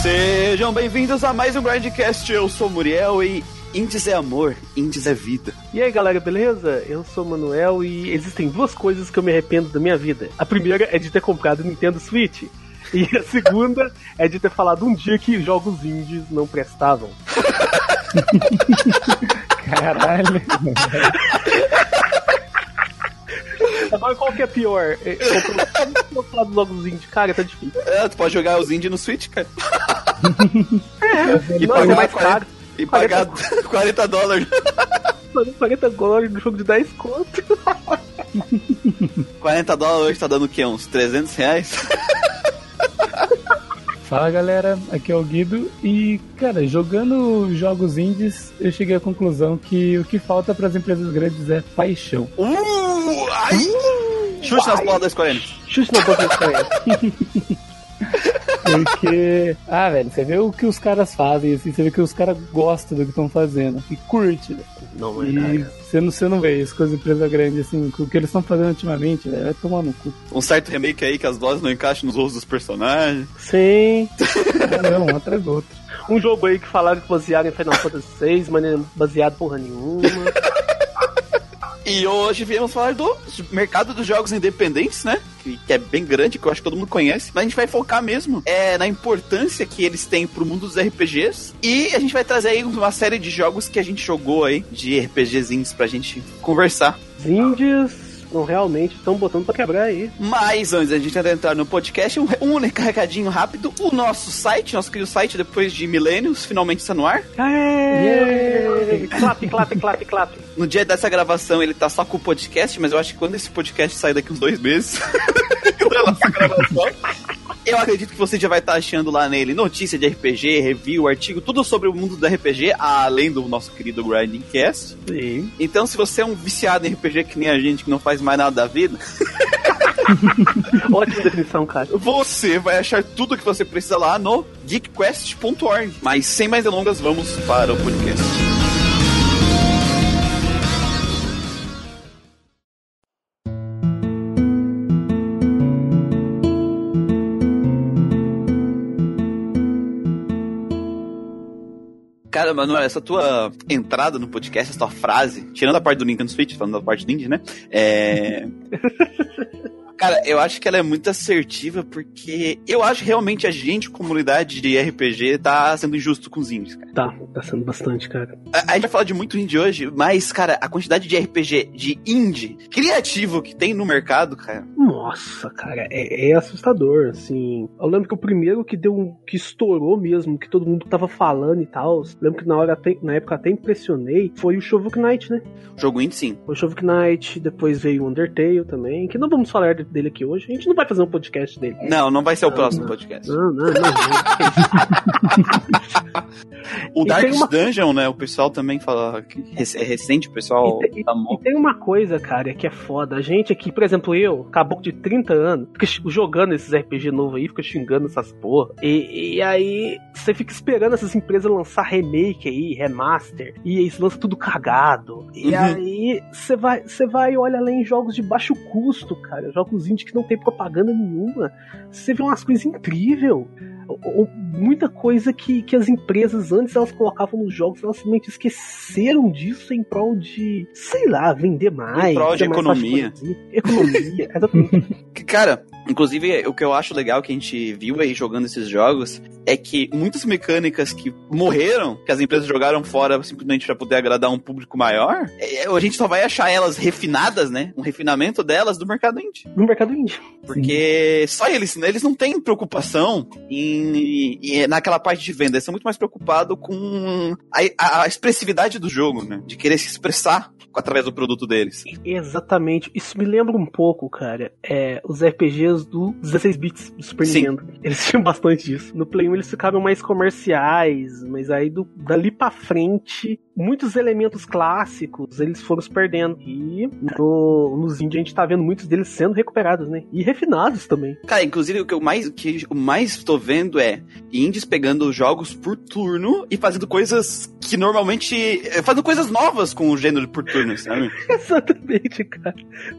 Sejam bem-vindos a mais um Grindcast. Eu sou Muriel e Indies é amor, Indies é vida. E aí galera, beleza? Eu sou o Manuel e existem duas coisas que eu me arrependo da minha vida. A primeira é de ter comprado o Nintendo Switch. E a segunda é de ter falado um dia que jogos indies não prestavam. Caralho. Agora qual que é pior? É, Eu falar dos jogos indies, cara, tá difícil. É, tu pode jogar os indies no Switch, cara. É, E não, pagar é mais 40, caro. E pagar 40 dólares. 40 dólares no jogo de 10 conto. 40 dólares hoje tá dando o quê? Uns 300 reais? Fala galera, aqui é o Guido e, cara, jogando jogos indies, eu cheguei à conclusão que o que falta para as empresas grandes é paixão. Uh, ai! Chute nas bolas das 40. Chute na boca do cara. Porque, ah, velho, você vê o que os caras fazem, assim, você vê que os caras gostam do que estão fazendo e curte, velho. Não, E mas você não, você não vê isso com as empresas grandes, assim, com o que eles estão fazendo ultimamente, velho, vai tomar no cu. Um certo remake aí que as vozes não encaixam nos rostos dos personagens. Sim. Não, um atrás do outro. Um jogo aí que falaram que basearam em Final Fantasy VI, mas não é baseado porra nenhuma. E hoje viemos falar do mercado dos jogos independentes, né? Que, que é bem grande, que eu acho que todo mundo conhece. Mas a gente vai focar mesmo é, na importância que eles têm pro mundo dos RPGs. E a gente vai trazer aí uma série de jogos que a gente jogou aí, de RPGzinhos, pra gente conversar. Indies não realmente estão botando pra quebrar aí. Mas antes da gente entrar no podcast, um, um recadinho rápido. O nosso site, nosso querido site, depois de milênios, finalmente está no ar. Aê! Clap, clap, clap, clap. No dia dessa gravação ele tá só com o podcast, mas eu acho que quando esse podcast sair daqui uns dois meses, gravação, eu acredito que você já vai estar achando lá nele notícia de RPG, review, artigo, tudo sobre o mundo do RPG, além do nosso querido Grinding Cast. Sim. Então, se você é um viciado em RPG que nem a gente, que não faz mais nada da vida, Ótima definição, cara. você vai achar tudo que você precisa lá no geekquest.org. Mas sem mais delongas, vamos para o podcast. Manuel, essa tua entrada no podcast, essa tua frase, tirando a parte do Nintendo Switch, falando da parte do indie, né? É. Cara, eu acho que ela é muito assertiva porque eu acho realmente a gente, comunidade de RPG, tá sendo injusto com os indies, cara. Tá, tá sendo bastante, cara. A, a gente vai falar de muito indie hoje, mas, cara, a quantidade de RPG de indie criativo que tem no mercado, cara. Nossa, cara, é, é assustador, assim. Eu lembro que o primeiro que deu um, que estourou mesmo, que todo mundo tava falando e tal, lembro que na hora até- na época até impressionei, foi o Shovel Knight, né? Jogo indie, sim. O Shovel Knight, depois veio o Undertale também, que não vamos falar de- dele aqui hoje. A gente não vai fazer um podcast dele. Não, não vai ser o próximo não. podcast. Não, não, não. não. O E Dark uma- Dungeon, né? O pessoal também fala que é recente, o pessoal E tem- amou. E tem uma coisa, cara, que é foda. A gente aqui, por exemplo, eu, caboclo de 30 anos, fica jogando esses RPG novos aí, fica xingando essas porra. E, e aí, você fica esperando essas empresas lançar remake aí, remaster, e eles lançam tudo cagado. E Uhum. aí, você vai, você vai e olha além em jogos de baixo custo, cara, jogos indie que não tem propaganda nenhuma. Você vê umas coisas incríveis. Muita coisa que, que as empresas antes elas colocavam nos jogos, elas simplesmente esqueceram disso em prol de, sei lá, vender mais. Em prol de economia. Economia, exatamente. Cara, inclusive o que eu acho legal que a gente viu aí jogando esses jogos é que muitas mecânicas que morreram, que as empresas jogaram fora simplesmente para poder agradar um público maior, é, a gente só vai achar elas refinadas, né? Um refinamento delas do mercado indie. no mercado indie. Porque só eles, né, eles não têm preocupação em, em- naquela parte de venda, eles são muito mais preocupados com a, a- a expressividade do jogo, né? De querer se expressar através do produto deles. Exatamente. Isso me lembra um pouco, cara, é, os RPGs do 16 bits do Super Sim. Nintendo. Eles tinham bastante disso. No Play 1 eles ficaram mais comerciais, mas aí do, dali pra frente muitos elementos clássicos eles foram se perdendo. E no, nos indie a gente tá vendo muitos deles sendo recuperados, né? E refinados também. Cara, inclusive o que eu mais, que eu mais tô vendo é indies pegando jogos por turno e fazendo coisas que normalmente. fazendo coisas novas com o gênero por turno, sabe? Exatamente, cara.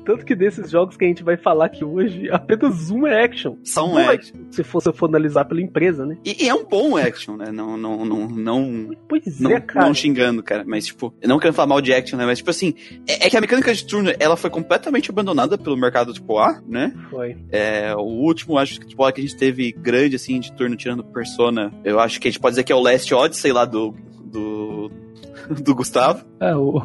Tanto que desses jogos que a gente vai falar aqui hoje, apenas um é action. Só um é- action. Se for, se for analisar pela empresa, né? E, e é um bom action, né? Não, não, não, não, Pois não, é, cara. não xingando, cara. Mas, tipo, eu não quero falar mal de action, né? Mas, tipo assim, é, é que a mecânica de turno, ela foi completamente abandonada pelo mercado, tipo, A, né? Foi. É, o último, acho que, tipo, que a gente teve grande, assim, de turno tirando Persona, eu acho que a gente pode dizer que é o Last Odyssey lá do, do, do Gustavo. Ah, o,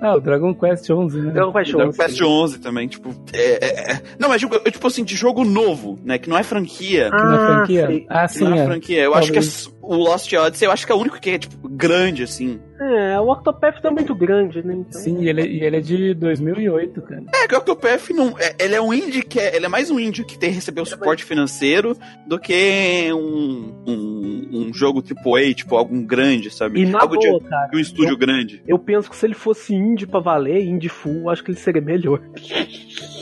ah, o Dragon Quest 11, né? Dragon Quest Dragon 11. Quest 11 também, tipo, é, é, é- não, mas tipo, eu, tipo assim, de jogo novo, né, que não é franquia, Ah, franquia? sei. Ah, sim, não é é. franquia, eu acho que é Talvez. O Lost Odyssey, eu acho que é o único que é, tipo, grande, assim. É, o Octopath tá muito grande, né? Então, Sim, e ele, e ele é de 2008, cara. É, que o Octopath não, é, ele é um indie que é, ele é mais um indie que tem recebeu suporte financeiro do que um, um, um jogo AAA, tipo, algum grande, sabe? E na Algo boa, cara. de um estúdio grande. Eu penso que se ele fosse indie pra valer, indie full, acho que ele seria melhor.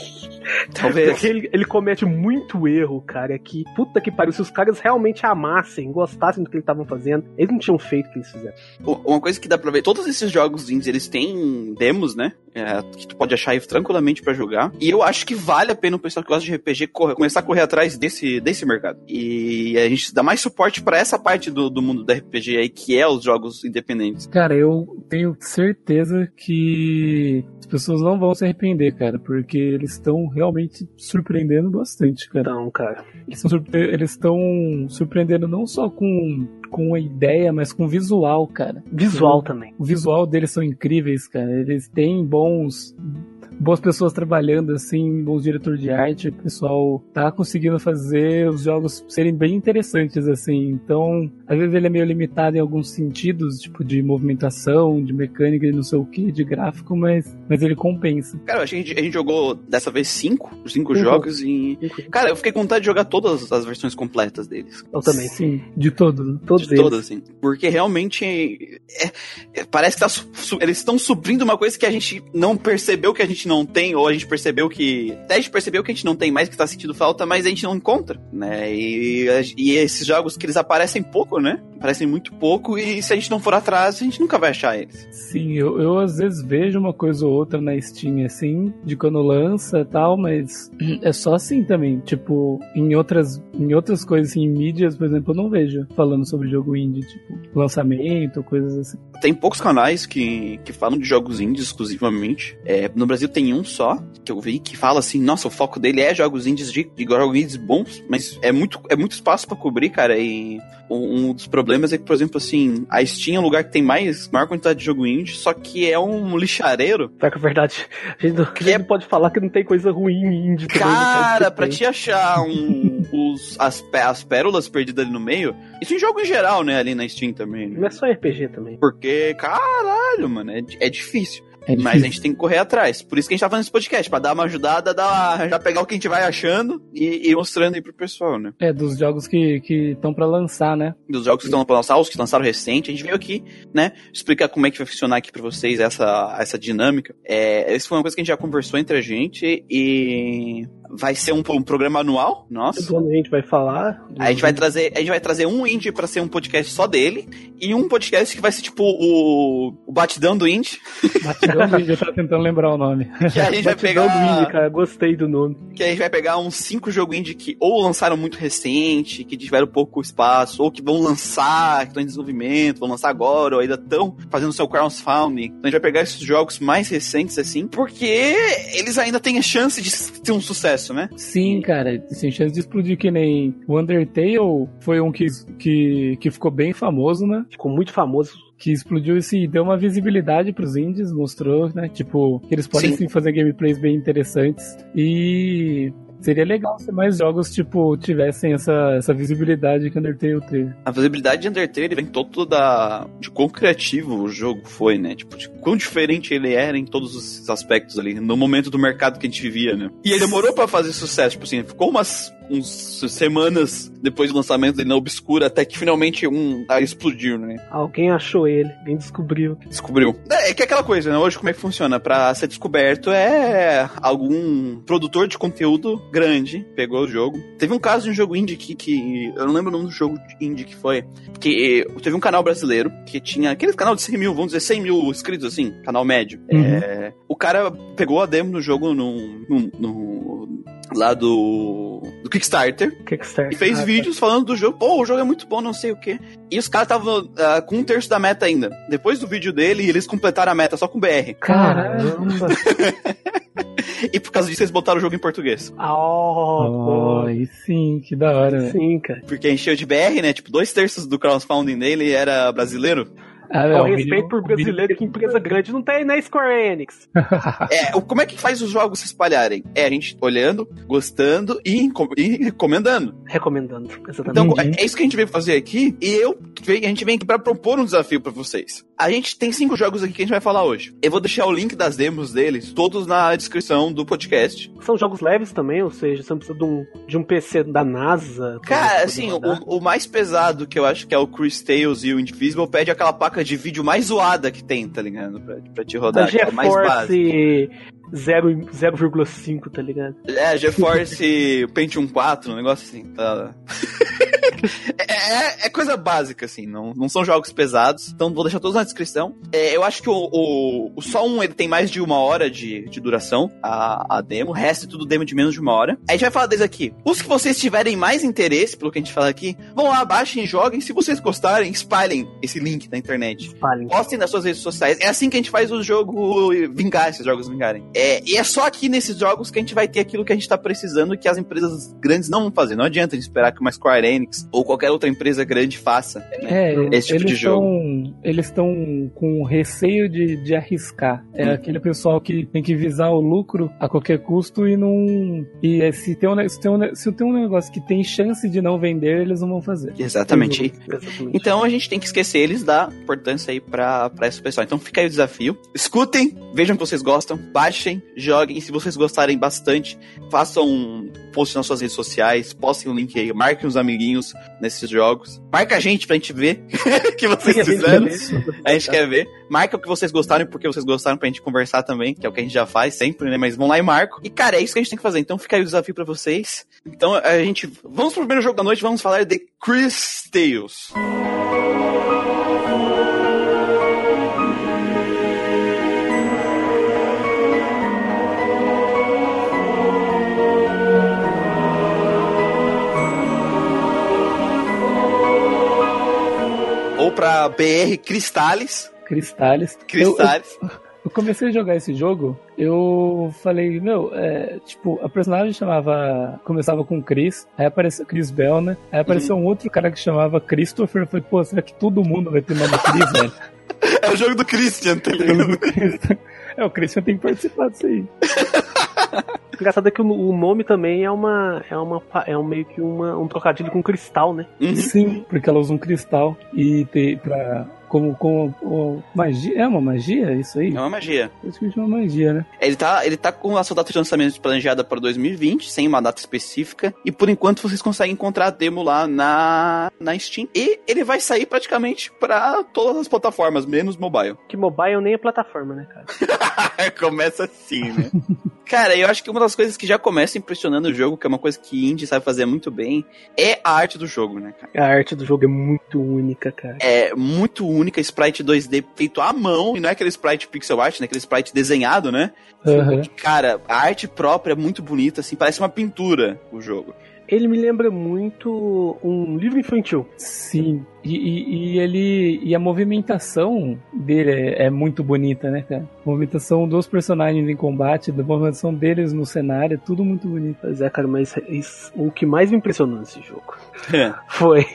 Talvez. Porque ele, ele comete muito erro, cara. Que puta que pariu. Se os caras realmente amassem, gostassem do que eles estavam fazendo, eles não tinham feito o que eles fizeram. Uma coisa que dá pra ver, todos esses jogos indies, eles têm demos, né? É, que tu pode achar aí tranquilamente pra jogar. E eu acho que vale a pena o pessoal que gosta de RPG correr- começar a correr atrás desse, desse mercado. E a gente dá mais suporte pra essa parte do, do mundo do RPG aí, que é os jogos independentes. Cara, eu tenho certeza que as pessoas não vão se arrepender, cara, porque eles estão realmente surpreendendo bastante, cara. Então, cara. Eles estão surpre- eles estão surpreendendo não só com, com a ideia, mas com o visual, cara. Visual também. O visual deles são incríveis, cara. Eles têm bons boas pessoas trabalhando assim, bons diretores de arte, o pessoal tá conseguindo fazer os jogos serem bem interessantes assim. Então, às vezes ele é meio limitado em alguns sentidos, tipo de movimentação, de mecânica, de não sei o que, de gráfico, mas mas ele compensa. Cara, eu achei que a gente, a gente jogou dessa vez cinco, cinco Uhum. jogos e. Cara, eu fiquei com vontade de jogar todas as versões completas deles. Eu também. Sim, de todos. né? Todos de todas, assim. Porque realmente é- é- parece que tá su- su- eles estão suprindo uma coisa que a gente não percebeu que a gente não tem, ou a gente percebeu que. Até a gente percebeu que a gente não tem mais, que tá sentindo falta, mas a gente não encontra, né? E, e esses jogos que eles aparecem pouco, né? Aparecem muito pouco, e se a gente não for atrás, a gente nunca vai achar eles. Sim, eu, eu às vezes vejo uma coisa ou outra na Steam, assim, de quando lança e tal, mas é só assim também. Tipo, em outras, em outras coisas, assim, em mídias, por exemplo, eu não vejo falando sobre jogo indie, tipo, lançamento, coisas assim. Tem poucos canais que, que falam de jogos indies exclusivamente. É, no Brasil tem um só, que eu vi, que fala assim, nossa, o foco dele é jogos indies de, de jogos indies bons, mas é muito, é muito espaço pra cobrir, cara, e um, um dos problemas é que, por exemplo, assim, a Steam é um lugar que tem mais, maior quantidade de jogo indie, só que é um lixareiro. Pior que é verdade. A gente, não- a gente é- pode falar que não tem coisa ruim em indie Cara, Que pra te achar um, os, as, as pérolas perdidas ali no meio, isso em jogo em geral, né, ali na Steam também, né? Não é só RPG também. Porque, caralho, mano, é, é difícil. É Mas a gente tem que correr atrás. Por isso que a gente tá fazendo esse podcast, pra dar uma ajudada, dar, já pegar o que a gente vai achando e ir mostrando aí pro pessoal, né? É, dos jogos que estão pra lançar, né? Dos jogos que estão pra lançar, os que lançaram recente, a gente veio aqui, né? Explicar como é que vai funcionar aqui pra vocês essa, essa dinâmica. É, essa foi uma coisa que a gente já conversou entre a gente e vai ser um, um programa anual, nossa. Ano a gente vai falar. A gente vai trazer, a gente vai trazer um indie pra ser um podcast só dele e um podcast que vai ser tipo o, o batidão do indie, Batidão do Indie, eu tava tentando lembrar o nome. que a gente vai pegar do indie, cara. Gostei do nome. que a gente vai pegar uns cinco jogos indie que ou lançaram muito recente, que tiveram pouco espaço, ou que vão lançar, que estão em desenvolvimento, vão lançar agora, ou ainda estão fazendo seu crowdfunding. Então a gente vai pegar esses jogos mais recentes, assim, porque eles ainda têm a chance de ter um sucesso, né? Sim, cara, tem chance de explodir que nem o Undertale foi um que, que, que ficou bem famoso, né? Ficou muito famoso. Que explodiu e deu uma visibilidade pros indies, mostrou, né? Tipo, que eles podem Sim. sim fazer gameplays bem interessantes. E seria legal se mais jogos, tipo, tivessem essa, essa visibilidade que Undertale teve. A visibilidade de Undertale vem todo da de quão criativo o jogo foi, né? Tipo, de quão diferente ele era em todos os aspectos ali, no momento do mercado que a gente vivia, né? E ele demorou pra fazer sucesso, tipo assim, ficou umas uns semanas depois do lançamento dele na Obscura, até que finalmente um ah, explodiu, né? Alguém achou ele, alguém descobriu. Descobriu. É, é que é aquela coisa, né? Hoje, como é que funciona? Pra ser descoberto é algum produtor de conteúdo grande pegou o jogo. Teve um caso de um jogo indie que, que eu não lembro o nome do jogo indie que foi, que teve um canal brasileiro que tinha aquele canal de 100 mil, vamos dizer 100 mil inscritos assim, canal médio. Uhum. É, o cara pegou a demo do jogo no, no, no lá do, do Kickstarter Kickstarter. e fez Ah, vídeos falando do jogo. Pô, o jogo é muito bom, não sei o quê. E os caras estavam ah, com um terço da meta ainda. Depois do vídeo dele, eles completaram a meta só com BR. Caramba! E por causa disso, eles botaram o jogo em português. Ah, oh, Oh, sim, que da hora. velho. Sim, cara. Porque encheu de BR, né? Tipo, dois terços do crowdfunding dele era brasileiro. Ah, Com o vídeo- respeito por brasileiro, que empresa grande não tem na Square Enix. É, como é que faz os jogos se espalharem? É a gente olhando, gostando e, e recomendando. Recomendando, exatamente. Então, Uhum. é é isso que a gente veio fazer aqui. E eu, a gente vem aqui pra propor um desafio pra vocês. A gente tem cinco jogos aqui que a gente vai falar hoje. Eu vou deixar o link das demos deles, todos na descrição do podcast. São jogos leves também, ou seja, você não precisa de um, de um PC da NASA. Cara, assim, o, o mais pesado que eu acho que é o Chris Tales e o Indivisible pede aquela placa de vídeo mais zoada que tem, tá ligado? Pra, pra te da rodar, que é. GeForce 0 e- 0,5, tá ligado? É, GeForce Pentium 4, um negócio assim. Tá... é, é- é coisa básica, assim, não, não são jogos pesados, então vou deixar todos na descrição. É, eu acho que o, o, o só um ele tem mais de uma hora de, de duração, a, a demo, o resto é tudo demo de menos de uma hora. A gente vai falar deles aqui. Os que vocês tiverem mais interesse, pelo que a gente fala aqui, vão lá, baixem, joguem. Se vocês gostarem, espalhem esse link na internet. Espalhem. Postem nas suas redes sociais. É assim que a gente faz o jogo vingar, esses jogos vingarem. É, e é só aqui nesses jogos que a gente vai ter aquilo que a gente tá precisando e que as empresas grandes não vão fazer. Não adianta a gente esperar que uma Square Enix ou qualquer outra empresa grande faça. É, Esse tipo eles de jogo. Tão, eles estão com receio de, de arriscar. É Hum. aquele pessoal que tem que visar o lucro a qualquer custo e não. E é, se tem, um, se, tem um, se tem um negócio que tem chance de não vender, eles não vão fazer. Exatamente. Exatamente. Então a gente tem que esquecer eles da importância aí pra, pra esse pessoal. Então fica aí o desafio. Escutem, vejam que vocês gostam, baixem, joguem. E se vocês gostarem bastante, façam um post nas suas redes sociais, postem o link aí, marquem os amiguinhos nesses jogos. Marca a gente pra gente ver que vocês Sim, fizeram. A gente quer ver. Marca o que vocês gostaram e porque vocês gostaram pra gente conversar também, que é o que a gente já faz sempre, né? Mas vão lá e marcam. E, cara, é isso que a gente tem que fazer. Então fica aí o desafio pra vocês. Então a gente. Vamos pro primeiro jogo da noite, vamos falar de Chris Tales. Pra BR Cristales. Cristales. Eu- Cristales. Eu comecei a jogar esse jogo, eu falei, meu, é, tipo, a personagem chamava. Começava com Chris, aí apareceu Chris Bell, né? Aí apareceu um outro cara que chamava Christopher. Eu falei, pô, será que todo mundo vai ter nome Chris, velho? É o jogo do Christian, tá Eu ligado? É, o Christian tem que participar disso aí. Engraçado é que o, o nome também é uma. É uma. É um, meio que uma, um trocadilho com cristal, né? Uhum. Sim, porque ela usa um cristal e tem pra. Como, como, como magia. É uma magia isso aí? É uma magia. Acho que chama magia, né? Ele tá, ele tá com a sua data de lançamento planejada para 2020, sem uma data específica. E por enquanto vocês conseguem encontrar a demo lá na, na Steam. E ele vai sair praticamente para todas as plataformas, menos mobile. Que mobile nem é plataforma, né, cara? Começa assim, né? Cara, eu acho que uma das coisas que já começa impressionando o jogo, que é uma coisa que indie sabe fazer muito bem, é a arte do jogo, né, cara? A arte do jogo é muito única, cara. É muito única, sprite 2D feito à mão, e não é aquele sprite pixel art, né? Aquele sprite desenhado, né? Aham. Cara, a arte própria é muito bonita, assim, parece uma pintura o jogo. Ele me lembra muito um livro infantil. Sim. E, e- e ele. E a movimentação dele é, é muito bonita, né, cara? A movimentação dos personagens em combate, da movimentação deles no cenário, é tudo muito bonito. Pois é, cara, mas isso- o que mais me impressionou nesse jogo foi.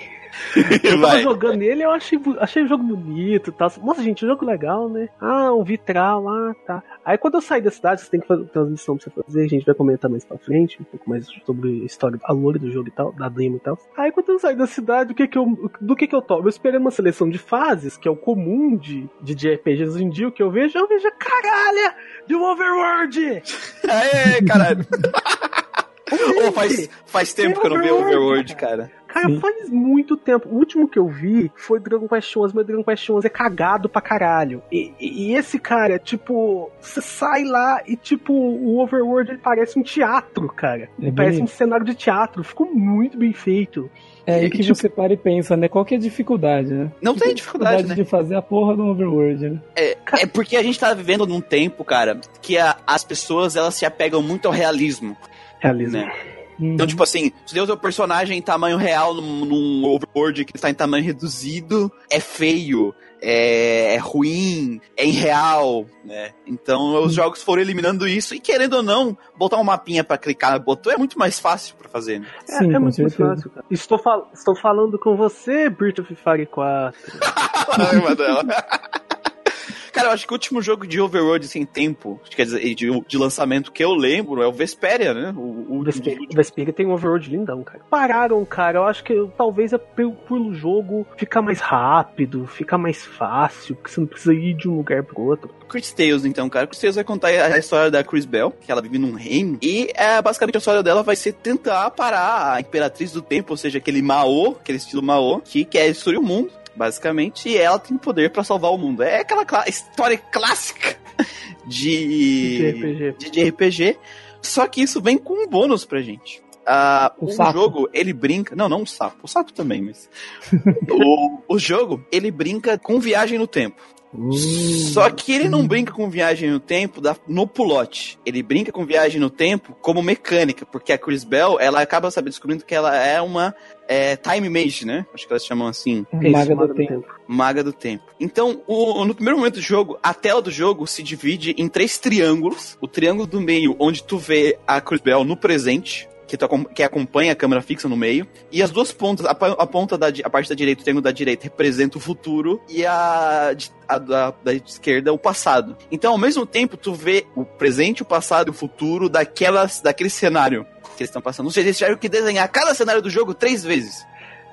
Eu tava jogando ele, eu achei, achei o jogo bonito e tal. Nossa, gente, um jogo legal, né? Ah, um vitral, ah, tá. Aí quando eu saí da cidade, você tem que fazer missões pra você fazer, a gente vai comentar mais pra frente, um pouco mais sobre a história, a lore do jogo e tal, da demo e tal. Aí quando eu saí da cidade, o que que eu, do que que eu tomo? Eu esperei uma seleção de fases, que é o comum de, de JRPGs hoje em dia, o que eu vejo, eu vejo a caralha de um Overworld! Aê, caralho. Ô, faz, faz tempo que eu não vi Overworld, cara. Cara, Sim. faz muito tempo. O último que eu vi foi Dragon Quest 11, mas Dragon Quest 11 é cagado pra caralho. E, e- e esse cara, tipo, você sai lá e, tipo, o Overworld ele parece um teatro, cara. É parece um cenário de teatro. Ficou muito bem feito. É aí que tipo, você para e pensa, né? Qual que é a dificuldade, né? Não tem dificuldade, né? de fazer a porra do Overworld, né? É porque a gente tá vivendo num tempo, cara, que a- as pessoas elas se apegam muito ao realismo, Realismo. né? Uhum. Então, tipo assim, se Deus é o personagem em tamanho real num, num overworld que está em tamanho reduzido, é feio, é, é ruim, é irreal, né? Então os jogos foram eliminando isso e querendo ou não, botar um mapinha pra clicar no botão é muito mais fácil pra fazer. Né? É, Sim, é com muito mais fácil, cara. Estou, fal- estou falando com você, Breath of Fire 4. Ai. Cara, eu acho que o último jogo de Overworld sem tempo, quer dizer, de, de lançamento que eu lembro é o Vesperia, né? O, o O Vesperia, tem um overworld lindão, cara. Pararam, cara. Eu acho que talvez é pelo, pelo jogo ficar mais rápido, ficar mais fácil, porque você não precisa ir de um lugar pro outro. Chris Tales, então, cara. Chris Tales vai contar a história da Chris Bell, que ela vive num reino. E é, basicamente a história dela vai ser tentar parar a Imperatriz do Tempo, ou seja, aquele Mao, aquele estilo Mao, que quer destruir o mundo. Basicamente, e ela tem poder pra salvar o mundo. É aquela história clássica de, De RPG. de, de RPG. Só que isso vem com um bônus pra gente. Ah, O jogo, ele brinca. Não, não o sapo. O sapo também, mas. o, o jogo, ele brinca com viagem no tempo. Só que ele não brinca com viagem no tempo da, no pulote. Ele brinca com viagem no tempo como mecânica, porque a Chris Bell, ela acaba sabe, descobrindo que ela é uma é, time mage, né? Acho que elas chamam assim, É isso, Maga Maga do tempo. maga do tempo. Então, o- no primeiro momento do jogo, a tela do jogo se divide em três triângulos. O triângulo do meio, onde tu vê a Chris Bell no presente, que, tu que acompanha a câmera fixa no meio. E as duas pontas, a, a ponta da a parte da direita, o triângulo da direita, representa o futuro e a, a da, da esquerda o passado. Então, ao mesmo tempo, tu vê o presente, o passado e o futuro daquelas, daquele cenário que eles estão passando. Ou seja, eles tiveram que desenhar cada cenário do jogo três vezes.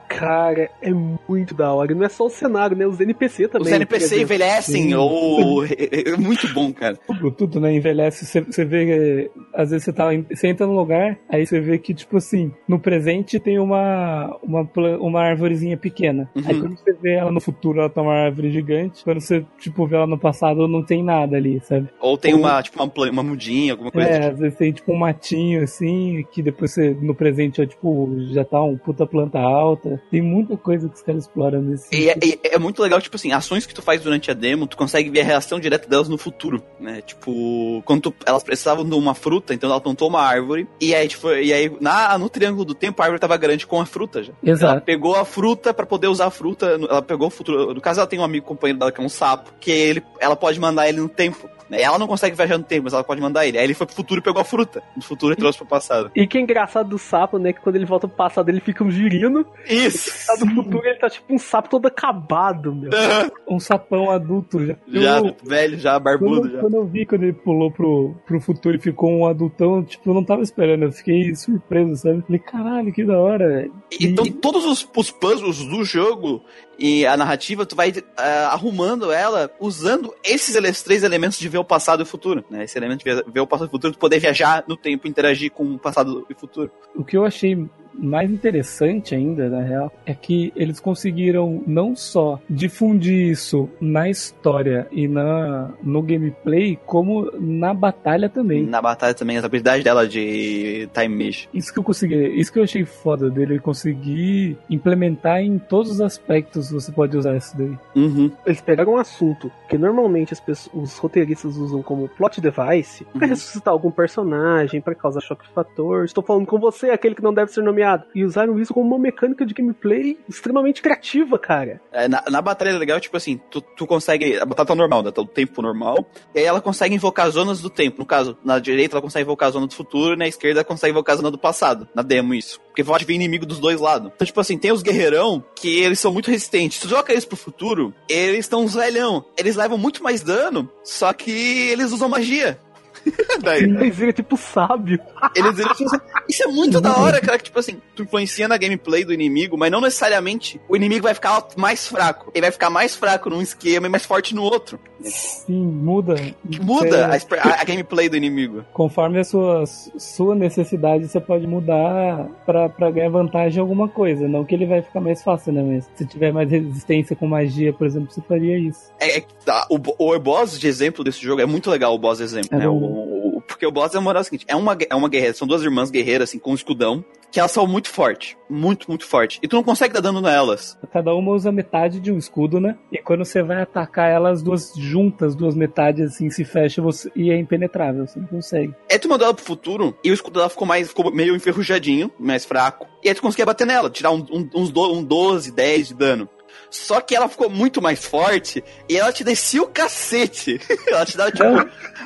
Cara, é muito da hora. Não é só o cenário, né? Os NPC também. Os NPC envelhecem, Sim. ou... É, é muito bom, cara. Tudo, tudo, né? Envelhece. Você- vê, é, às vezes você tá, você entra num lugar, aí você vê que, tipo assim, no presente tem uma, uma, uma árvorezinha pequena. Uhum. Aí quando você vê ela no futuro, ela tá uma árvore gigante. Quando você, tipo, vê ela no passado, não tem nada ali, sabe? Ou tem uma, tipo, uma, uma mudinha, alguma coisa. É, tipo. às vezes tem, tipo, um matinho, assim, que depois você, no presente, é, tipo, já tá um puta planta alta. Tem muita coisa que os caras exploram nesse E é, e é muito legal, tipo assim, ações que tu faz durante a demo, tu consegue ver a reação direta delas no futuro, né? Tipo, quando tu- elas precisavam de uma fruta, então ela plantou uma árvore, e aí, tipo, e aí na, no triângulo do tempo, a árvore tava grande com a fruta já. Ela Exato. pegou a fruta pra poder usar a fruta, ela pegou o futuro. No caso, ela tem um amigo companheiro dela que é um sapo, que ele, ela pode mandar ele no tempo. Né? Ela não consegue viajar no tempo, mas ela pode mandar ele. Aí ele foi pro futuro e pegou a fruta. Do futuro e trouxe pro passado. E que é engraçado do sapo, né? Que quando ele volta pro passado, ele fica um girino. Isso! Tá do futuro, ele tá tipo um sapo todo acabado, meu. Um sapão adulto já. já, Eu- velho, já, barbudo Quando, já. quando eu vi quando ele pulou pro, pro futuro e ficou um adultão, tipo, eu não tava esperando, eu fiquei surpreso, sabe? Falei, caralho, que da hora, velho. Então, todos os, os puzzles do jogo e a narrativa, tu vai ah, arrumando ela usando esses três elementos de ver o passado e o futuro. Né? Esse elemento de ver, o passado e o futuro, tu poder viajar no tempo, interagir com o passado e o futuro. O que eu achei mais interessante ainda, na real, é que eles conseguiram não só difundir isso na história e na, no gameplay, como na batalha também. Na batalha também, a habilidade dela de time mesh. Isso que eu consegui, isso que eu achei foda dele, conseguir implementar em todos os aspectos você pode usar isso daí. Uhum. Eles pegaram um assunto que normalmente as pessoas, os roteiristas usam como plot device pra Uhum. ressuscitar algum personagem, pra causar choque de fator. Estou falando com você, aquele que não deve ser nomeado. E usaram isso como uma mecânica de gameplay extremamente criativa, cara. É, na, na batalha é legal, tipo assim, tu, tu consegue. A batalha tá normal, né? Tá o tempo normal. E aí ela consegue invocar zonas do tempo. No caso, na direita ela consegue invocar a zona do futuro, e na esquerda ela consegue invocar a zona do passado. Na demo, isso. Porque pode vir inimigo dos dois lados. Então, tipo assim, tem os guerreirão que eles são muito resistentes. Se tu joga eles pro futuro, eles estão uns velhão. Eles levam muito mais dano, só que eles usam magia. Daí. Mas ele é tipo sábio. Eles, eles usam- Isso é muito da hora, cara. Que, tipo assim, tu influencia na gameplay do inimigo, mas não necessariamente o inimigo vai ficar mais fraco. Ele vai ficar mais fraco num esquema e mais forte no outro. Sim, muda. Muda a, a, a, gameplay do inimigo. Conforme a sua, sua necessidade, você pode mudar pra, pra ganhar vantagem em alguma coisa. Não que ele vai ficar mais fácil, né? Mas se tiver mais resistência com magia, por exemplo, você faria isso. É, tá, o, o boss de exemplo desse jogo é muito legal, o boss de exemplo, é né? O, o, porque o boss é uma o seguinte: é uma, é uma guerreira, são duas irmãs guerreiras, assim, com um escudão, que elas são muito fortes. Muito, muito forte. E tu não consegue dar dano nelas. Cada uma usa metade de um escudo, né? E quando você vai atacar elas duas juntas, duas metades assim, se fecha você, e é impenetrável, você não consegue. Aí tu mandou ela pro futuro e o escudo dela ficou mais ficou meio enferrujadinho, mais fraco. E aí tu conseguia bater nela, tirar um, um, uns do, um 12, 10 de dano. Só que ela ficou muito mais forte e ela te descia o cacete. ela te dava, tipo.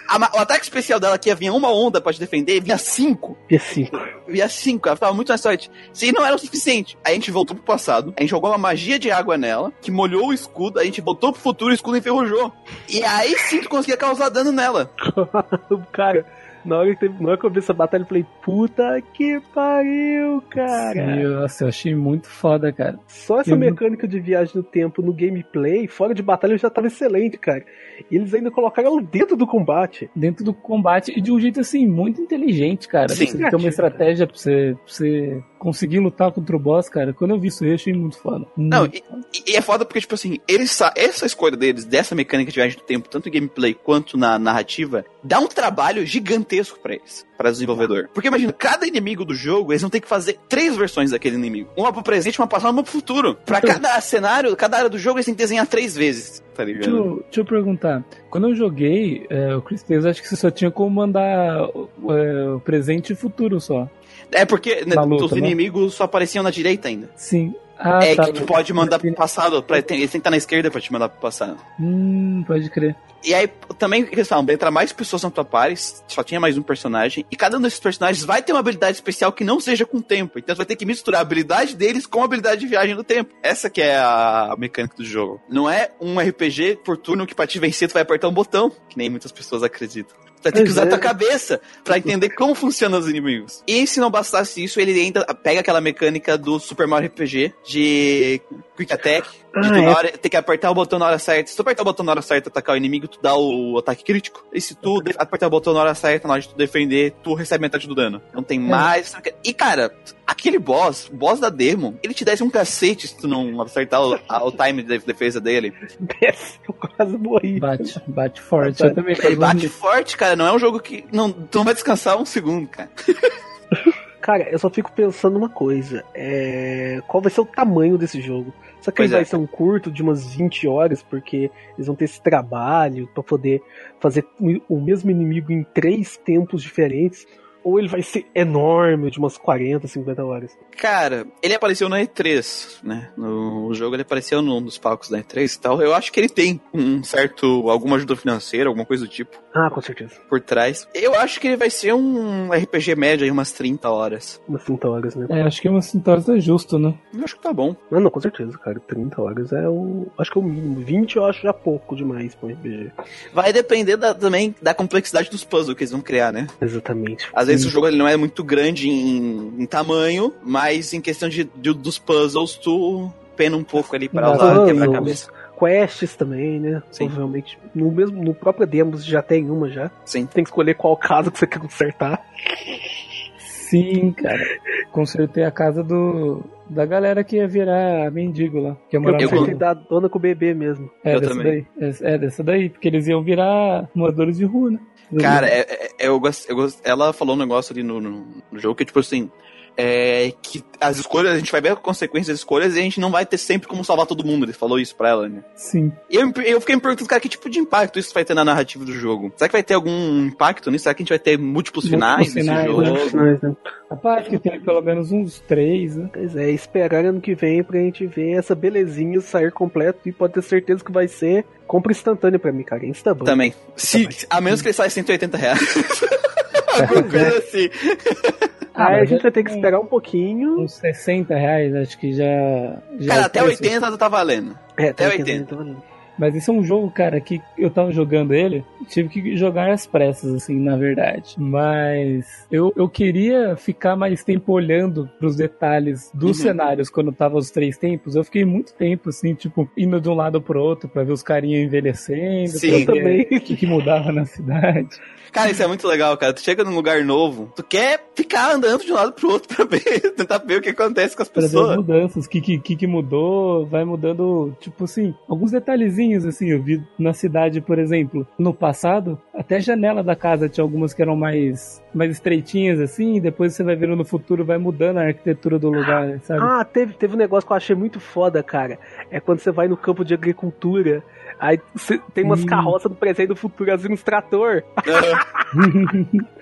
A, o ataque especial dela que ia vir uma onda pra te defender, vinha cinco. Via cinco. Via cinco, ela ficava muito mais forte. Se não era o suficiente, a gente voltou pro passado, a gente jogou uma magia de água nela, que molhou o escudo, a gente voltou pro futuro e o escudo enferrujou. E aí sim tu conseguia causar dano nela. Cara na hora que, teve, na hora que eu vi essa batalha, eu falei, puta que pariu, cara. Sim, nossa, eu achei muito foda, cara. Só essa eu mecânica não... de viagem no tempo no gameplay, fora de batalha, já tava excelente, cara. E eles ainda colocaram ela dentro do combate. Dentro do combate e de um jeito assim, muito inteligente, cara. Sim, você tem uma estratégia pra você, pra você conseguir lutar contra o boss, cara. Quando eu vi isso aí, eu achei muito foda. Não, e, e, é foda porque, tipo assim, eles essa escolha deles, dessa mecânica de viagem do tempo, tanto em gameplay quanto na narrativa, dá um trabalho gigantesco para eles, para desenvolvedor. Porque imagina, cada inimigo do jogo, eles vão ter que fazer três versões daquele inimigo. Uma pro presente, uma passada, uma pro futuro. Pra cada cenário, cada área do jogo, eles têm que desenhar três vezes tá ligado? Deixa eu, deixa eu perguntar. Quando eu joguei, é, o Cristeus, acho que você só tinha como mandar é, o presente e futuro só. É porque né, luta, os né? inimigos só apareciam na direita ainda. Sim. Ah, é tá, que tu pode mandar pro passado. Pra, tem, eles têm que estar na esquerda pra te mandar pro passado. Hum, pode crer. E aí, também, questão, entra mais pessoas na tua party, só tinha mais um personagem, e cada um desses personagens vai ter uma habilidade especial que não seja com o tempo. Então você vai ter que misturar a habilidade deles com a habilidade de viagem no tempo. Essa que é a mecânica do jogo. Não é um RPG por turno que pra te vencer tu vai apertar um botão, que nem muitas pessoas acreditam. Vai ter que usar a tua é. cabeça para entender como funcionam os inimigos. E se não bastasse isso, ele ainda pega aquela mecânica do Super Mario RPG de Quick Attack. Ah, é. hora, tem que apertar o botão na hora certa. Se tu apertar o botão na hora certa atacar o inimigo, tu dá o ataque crítico. E se tu apertar o botão na hora certa, na hora de tu defender, tu recebe metade do dano. Não tem é. mais. E cara, aquele boss, o boss da demo, ele te desce um cacete se tu não acertar o, a, o time de defesa dele. Desce, eu quase morri. Bate, bate forte. Eu também ele bate forte, cara. Não é um jogo que. Não, tu não vai descansar um segundo, cara. Cara, eu só fico pensando uma coisa. É... Qual vai ser o tamanho desse jogo? Será que ele é. vai ser um curto de umas 20 horas? Porque eles vão ter esse trabalho para poder fazer o mesmo inimigo em três tempos diferentes ou ele vai ser enorme, de umas 40, 50 horas? Cara, ele apareceu na E3, né? No jogo ele apareceu num dos palcos da E3 e tal. Eu acho que ele tem um certo. alguma ajuda financeira, alguma coisa do tipo. Ah, com certeza. Por trás. Eu acho que ele vai ser um RPG médio aí, umas 30 horas. Umas 30 horas, né? É, acho que umas 30 horas é justo, né? Eu acho que tá bom. Não, não, com certeza, cara. 30 horas é o. Acho que é o mínimo. 20 eu acho já pouco demais pra um RPG. Vai depender da, também da complexidade dos puzzles que eles vão criar, né? Exatamente. Às vezes esse jogo ele não é muito grande em, em tamanho, mas em questão de, de, dos puzzles, tu pena um pouco ali para usar quebra-cabeça. Quests também, né? Sim. Provavelmente. No, mesmo, no próprio Demos já tem uma já. Sim. Tem que escolher qual casa que você quer consertar. Sim, cara. Consertei a casa do, da galera que ia virar mendigo lá. Que ia morar eu consertei da dona com o bebê mesmo. É, eu dessa também. daí. É, é, dessa daí, porque eles iam virar moradores de rua, né? Cara, é, é, eu gosto, eu gosto, ela falou um negócio ali no, no, no jogo que, tipo assim, é, que as escolhas, a gente vai ver a consequência das escolhas e a gente não vai ter sempre como salvar todo mundo. Ele falou isso pra ela, né? Sim. E eu, eu fiquei me perguntando, cara, que tipo de impacto isso vai ter na narrativa do jogo? Será que vai ter algum impacto nisso? Será que a gente vai ter múltiplos, múltiplos finais nesse finais, jogo? Múltiplos finais, né? Rapaz, que tem pelo menos uns três, né? Pois é, esperar ano que vem pra gente ver essa belezinha sair completo e pode ter certeza que vai ser compra instantânea pra mim, cara. Instaban. Também. Se, a menos que ele saia 180 reais. Alguma coisa assim. Ah, Aí a gente vai ter que esperar um pouquinho. Uns 60 reais, acho que já. já Cara, até 80 tá valendo. É, até, até 80. 80 tá valendo. Mas esse é um jogo, cara, que eu tava jogando ele, tive que jogar às pressas, assim, na verdade. Mas eu, eu queria ficar mais tempo olhando pros detalhes dos uhum. cenários quando tava os três tempos. Eu fiquei muito tempo, assim, tipo, indo de um lado pro outro pra ver os carinhas envelhecendo. Sim, também. O que, que mudava na cidade. Cara, isso é muito legal, cara. Tu chega num lugar novo, tu quer ficar andando de um lado pro outro pra ver, tentar ver o que acontece com as pessoas. Pra ver as mudanças, o que, que, que mudou, vai mudando, tipo assim, alguns detalhezinhos, assim, eu vi na cidade, por exemplo, no passado, até a janela da casa tinha algumas que eram mais, mais estreitinhas, assim, e depois você vai vendo no futuro, vai mudando a arquitetura do lugar, sabe? Ah, teve, teve um negócio que eu achei muito foda, cara. É quando você vai no campo de agricultura Aí tem umas hum. carroças do presente e do futuro, assim, nos trator.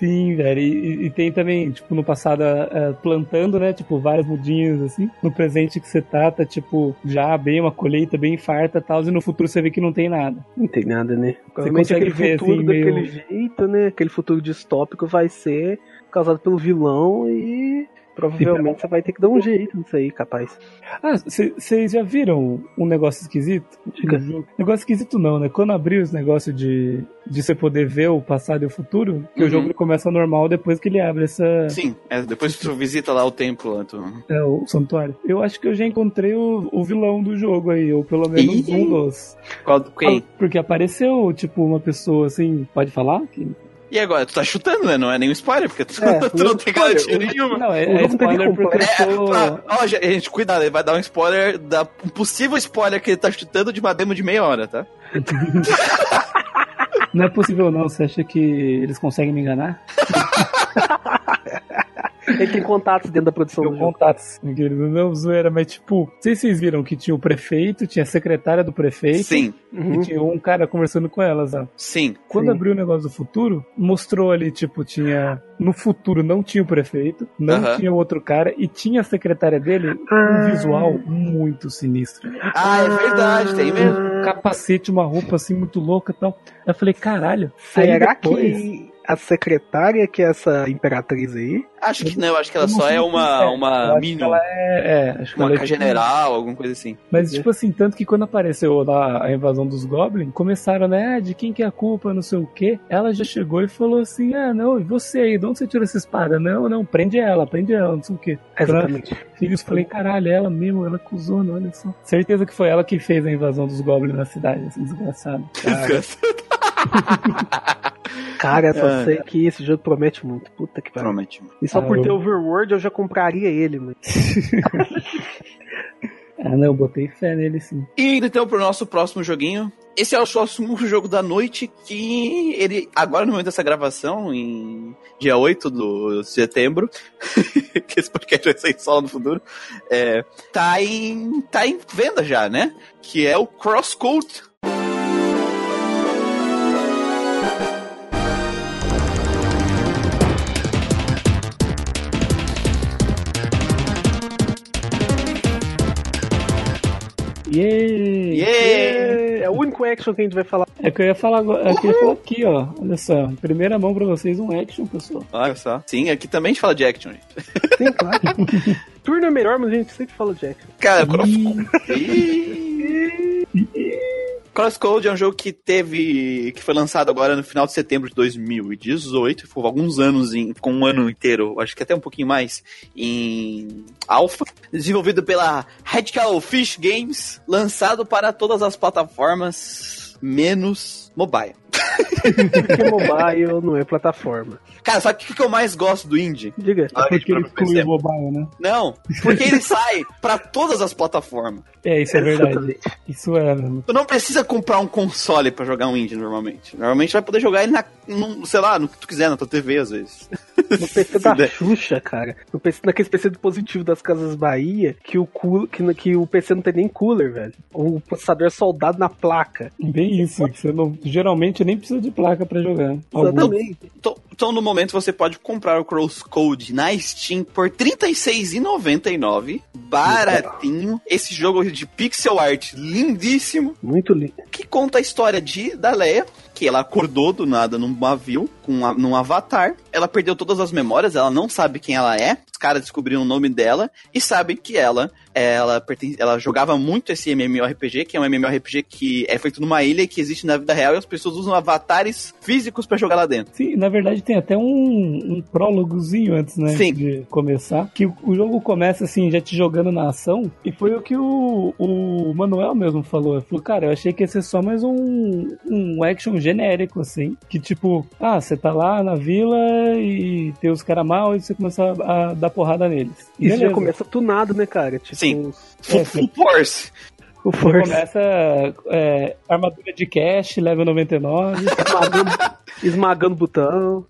Sim, velho. E, e, tem também, tipo, no passado, uh, plantando, né? Tipo, várias mudinhas, assim. No presente que você tá, tá, tipo, já bem uma colheita bem farta e tal. E no futuro você vê que não tem nada. Não tem nada, né? Você consegue aquele ver, futuro assim, daquele meio... jeito, né? Aquele futuro distópico vai ser causado pelo vilão e Provavelmente você vai ter que dar um jeito nisso aí, capaz. Ah, vocês já viram um negócio esquisito? Diga. Negócio esquisito não, né? Quando abriu os negócios de, de você poder ver o passado e o futuro, que uhum. o jogo começa normal depois que ele abre essa. Sim, é, depois que tu visita lá o templo. Lá, tu... É, o santuário. Eu acho que eu já encontrei o, o vilão do jogo aí, ou pelo menos um dos. Qual, quem? Porque apareceu, tipo, uma pessoa assim. Pode falar? Que e agora, tu tá chutando, né? Não é nenhum spoiler, porque tu, é, tu não tem garantia nenhuma. Não, é, é spoiler porque eu tô... É, ó, gente, cuidado, ele vai dar um spoiler, da, um possível spoiler que ele tá chutando de uma demo de meia hora, tá? não é possível não, você acha que eles conseguem me enganar? Ele tem contatos dentro da produção tem do jogo. contatos, querido. Não zoeira, mas tipo, não sei se vocês viram que tinha o prefeito, tinha a secretária do prefeito. Sim. Uhum. E tinha um cara conversando com elas, ó. Sim. Quando Sim. abriu o negócio do futuro, mostrou ali, tipo, tinha. No futuro não tinha o prefeito, não uhum. tinha o outro cara, e tinha a secretária dele um ah. visual muito sinistro. Ah, é verdade, tem mesmo. Um capacete, uma roupa assim muito louca e tal. Eu falei, caralho. Será depois... que a secretária que é essa imperatriz aí. Acho que não, acho que ela só é uma, uma mini. Ela é, é, acho que uma ela é general, tipo... alguma coisa assim. Mas, tipo assim, tanto que quando apareceu lá a invasão dos Goblins, começaram, né, ah, de quem que é a culpa, não sei o quê. Ela já chegou e falou assim: ah, não, e você aí, de onde você tirou essa espada? Não, não, prende ela, prende ela, não sei o quê. Exatamente. Filhos, falei, caralho, ela mesmo, ela acusou, olha só. Certeza que foi ela que fez a invasão dos Goblins na cidade, assim, desgraçado. Desgraçado. Cara, só é. sei que esse jogo promete muito. Puta que pariu. Promete muito. E só ah, por eu... ter Overworld eu já compraria ele, mano. ah, não, eu botei fé nele sim. E então pro nosso próximo joguinho. Esse é o próximo jogo da noite que ele, agora no momento dessa gravação, em dia 8 de setembro, que esse podcast vai sair só no futuro, é, tá, em, tá em venda já, né? Que é o Crosscode Yeah! yeah! É o único action que a gente vai falar. É que eu ia falar agora. É que eu ia falar aqui, ó. Olha só. Primeira mão pra vocês, um action, pessoal. Olha só. Sim, aqui também a gente fala de action, gente. Sim, claro. Turno é melhor, mas a gente sempre fala de action. Cara, Crosscode é um jogo que teve. que foi lançado agora no final de setembro de 2018. Ficou alguns anos em. ficou um ano inteiro, acho que até um pouquinho mais, em alpha. Desenvolvido pela Cow Fish Games, lançado para todas as plataformas, menos mobile. Porque mobile não é plataforma. Cara, sabe o que, que eu mais gosto do indie? Diga. Ah, porque ele exclui o mobile, né? Não, porque ele sai pra todas as plataformas. É, isso é verdade. Isso é. Tu não precisa comprar um console pra jogar um indie normalmente. Normalmente vai poder jogar ele na, no, sei lá, no que tu quiser, na tua TV às vezes. No PC da Xuxa, cara. No PC, naquele PC do positivo das Casas Bahia, que o, que, que o PC não tem nem cooler, velho. O processador é soldado na placa. Bem isso. Você não, geralmente nem precisa de placa para jogar. Exatamente. Então, então, no momento, você pode comprar o Crosscode na Steam por R$36,99. Baratinho. Esse jogo de pixel art lindíssimo. Muito lindo. Que conta a história de da Leia, que ela acordou do nada num navio, com num avatar. Ela ela perdeu todas as memórias, ela não sabe quem ela é. Os caras descobriram o nome dela e sabem que ela ela, pertence, ela jogava muito esse MMORPG, que é um MMORPG que é feito numa ilha que existe na vida real e as pessoas usam avatares físicos para jogar lá dentro. Sim, na verdade tem até um, um prólogozinho antes, né? Sim. De começar. Que o, o jogo começa assim, já te jogando na ação. E foi o que o, o Manuel mesmo falou. Ele falou, cara, eu achei que ia ser só mais um, um action genérico, assim. Que tipo, ah, você tá lá na vila e tem os caras mal e você começa a, a dar porrada neles. Isso já começa tunado, né, cara? Tipo, Sim. É, Full Force. o Force começa é, armadura de cash, level 99. esmagando, esmagando o botão.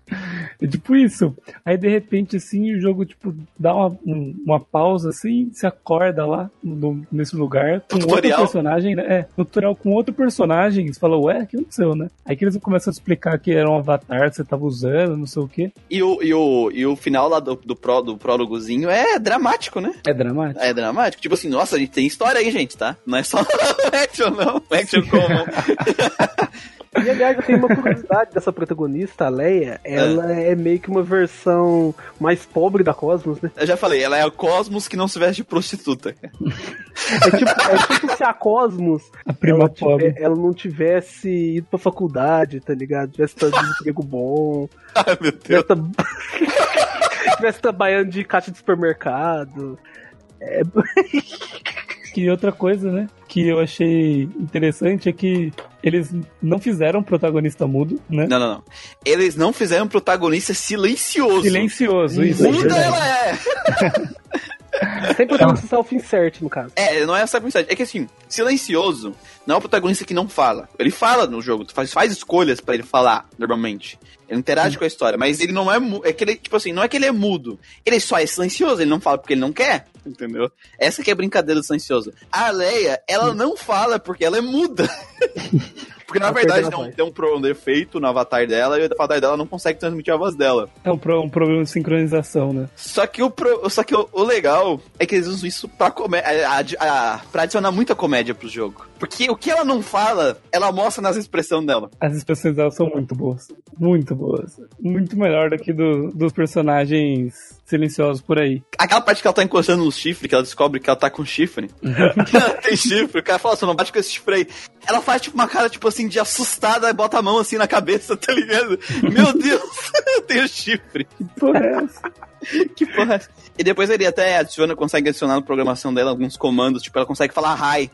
É tipo isso. Aí de repente, assim, o jogo, tipo, dá uma, um- uma pausa, assim, se acorda lá no- nesse lugar com outro Tutorial. personagem, né? É, no tutorial com outro personagem. Você fala, ué, o que aconteceu, né? Aí que eles começam a explicar que era um avatar que você tava usando, não sei o quê. E o, e o, e o final lá do, do, pró, do prólogozinho é dramático, né? É dramático. É dramático. Tipo assim, nossa, a gente tem história aí, gente, tá? Não é só action, não. Action comum. E aliás, eu tenho uma curiosidade dessa protagonista, a Leia. Ela é. meio que uma versão mais pobre da Cosmos, né? Eu já falei, ela é a Cosmos que não se veste de prostituta. É tipo, é tipo se a Cosmos A prima ela, pobre. ela não tivesse ido pra faculdade, tá ligado? Tivesse tido um emprego bom, Ai, meu Deus. tivesse, tra- tivesse trabalhando de caixa de supermercado. É, Que outra coisa, né? Que eu achei interessante é que eles não fizeram protagonista mudo, né? Não, não, não. Eles não fizeram um protagonista silencioso. Silencioso, isso. é Muda verdade. ela é. sem protagonista self-insert, no caso. É, não é mensagem. É que assim, silencioso não é o protagonista que não fala. Ele fala no jogo, tu faz, faz escolhas pra ele falar, normalmente. Ele interage com a história, mas ele não é é que ele, tipo assim, não é que ele é mudo. Ele só é silencioso, ele não fala porque ele não quer, entendeu? Essa que é a brincadeira do silencioso. A Leia, ela não fala porque ela é muda. Porque na verdade tem um, tem um pro- um defeito no avatar dela e o avatar dela não consegue transmitir a voz dela. É um, pro- um problema de sincronização, né? Só que o, pro- só que o, o legal é que eles usam isso pra, comé- a- a- a- pra adicionar muita comédia pro jogo. Porque o que ela não fala, ela mostra nas expressões dela. As expressões delas são muito boas. Muito boas. Muito melhor do que do- dos personagens silenciosos por aí. Aquela parte que ela tá encostando no chifre, que ela descobre que ela tá com chifre. que ela tem chifre, o cara fala, você não bate com esse chifre aí. Ela faz tipo uma cara, tipo assim, de assustada e bota a mão assim na cabeça, tá ligado? Meu Deus, eu tenho chifre. Porra, é essa? Que porra é essa? E depois ele até adiciona, consegue adicionar na programação dela alguns comandos, tipo, ela consegue falar hi.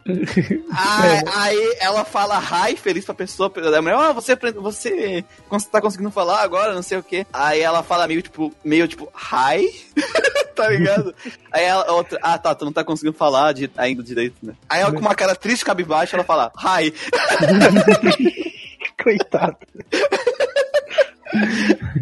Aí, aí ela fala hi, feliz pra pessoa, a mulher, ó, você, aprende- você cons- tá conseguindo falar agora, não sei o quê. Aí ela fala meio tipo, meio tipo, hi, tá ligado? Aí ela, a outra, ah tá, tu não tá conseguindo falar de- ainda direito, né? Aí ela com uma cara triste, cabisbaixa, ela fala, hi. Coitado.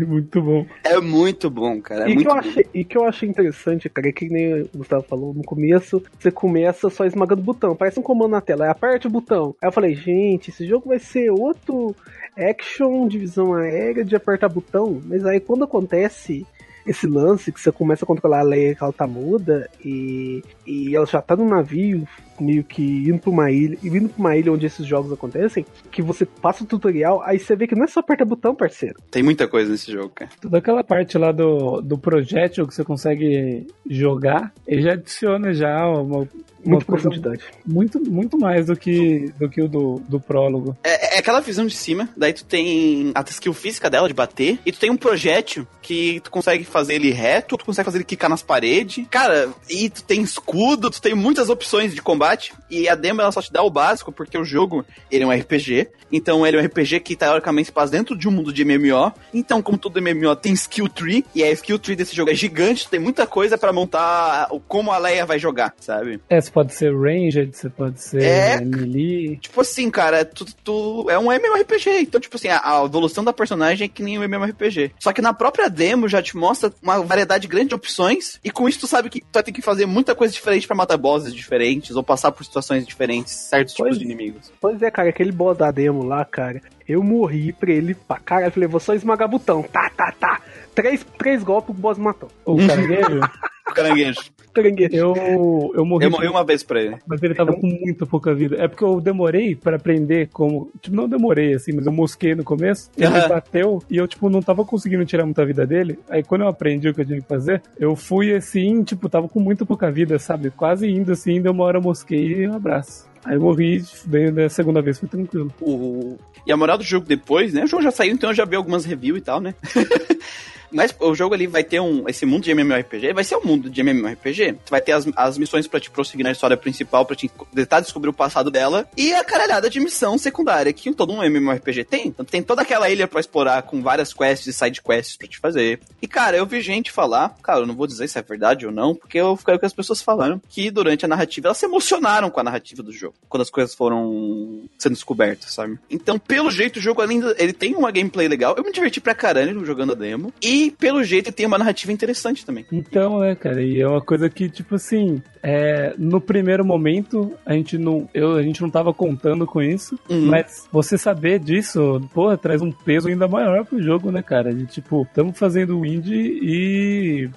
Muito bom. É muito bom, cara, é E que, muito eu bom. achei, e que eu achei interessante, cara, é que nem o Gustavo falou no começo, você começa só esmagando o botão, parece um comando na tela, aí aperte o botão. Aí eu falei, gente, esse jogo vai ser outro action, divisão aérea de apertar botão, mas aí quando acontece esse lance que você começa a controlar a Leia que ela tá muda e, e ela já tá no navio meio que indo pra uma ilha, e indo pra uma ilha onde esses jogos acontecem, que você passa o tutorial, aí você vê que não é só apertar botão, parceiro. Tem muita coisa nesse jogo, cara. Toda aquela parte lá do, do projétil que você consegue jogar, ele já adiciona já uma, coisa profundidade. muito, muito mais do que, do, que o do, do prólogo. É, é aquela visão de cima, daí tu tem a skill física dela de bater, e tu tem um projétil que tu consegue fazer ele reto, tu consegue fazer ele quicar nas paredes. Cara, e tu tem escudo, tu tem muitas opções de combate, e a demo ela só te dá o básico, porque o jogo, ele é um RPG, então ele é um RPG que teoricamente se passa dentro de um mundo de MMO, então como todo MMO tem skill tree, e a skill tree desse jogo é gigante, tem muita coisa pra montar como a Leia vai jogar, sabe? É, você pode ser ranged, você pode ser É. melee. Tipo assim, cara, tu, tu- é um MMORPG. Então, tipo assim, a, a evolução da personagem é que nem um MMORPG. Só que na própria demo já te mostra uma variedade grande de opções. E com isso tu sabe que tu vai ter que fazer muita coisa diferente pra matar bosses diferentes ou passar por situações diferentes, certos tipos Pois- de inimigos. Pois é, cara, aquele boss da demo lá, cara, eu morri pra ele pra caralho. Falei, vou só esmagar botão. Tá, tá, tá. Três, três golpes o boss matou. O caranguejo? caranguejo. Caranguejo. Eu, eu morri. Eu morri uma vez pra ele. Mas ele tava com muito pouca vida. É porque eu demorei pra aprender como. Tipo, não demorei assim, mas eu mosquei no começo. Ele bateu e eu, tipo, não tava conseguindo tirar muita vida dele. Aí quando eu aprendi o que eu tinha que fazer, eu fui assim, tipo, tava com muito pouca vida, sabe? Quase indo assim, deu uma hora eu mosquei e um abraço. Aí eu morri, daí da segunda vez foi tranquilo. O... E a moral do jogo depois, né? O jogo já saiu, então eu já vi algumas reviews e tal, né? Mas o jogo ali vai ter um. Esse mundo de MMORPG vai ser um mundo de MMORPG. Vai ter as, as missões pra te prosseguir na história principal, pra te tentar descobrir o passado dela. E a caralhada de missão secundária que todo um MMORPG tem. Então tem toda aquela ilha pra explorar com várias quests e side quests pra te fazer. E cara, eu vi gente falar, cara, eu não vou dizer se é verdade ou não, porque eu fiquei com as pessoas falaram que durante a narrativa elas se emocionaram com a narrativa do jogo. Quando as coisas foram sendo descobertas, sabe? Então, pelo jeito, o jogo do- ele tem uma gameplay legal. Eu me diverti pra caralho jogando a demo. E pelo jeito tem uma narrativa interessante também. Então, é, cara, e é uma coisa que, tipo assim, é, no primeiro momento, a gente não, eu, a gente não tava contando com isso, Uhum. mas você saber disso, porra, traz um peso ainda maior pro jogo, né, cara? De tipo, estamos fazendo o indie e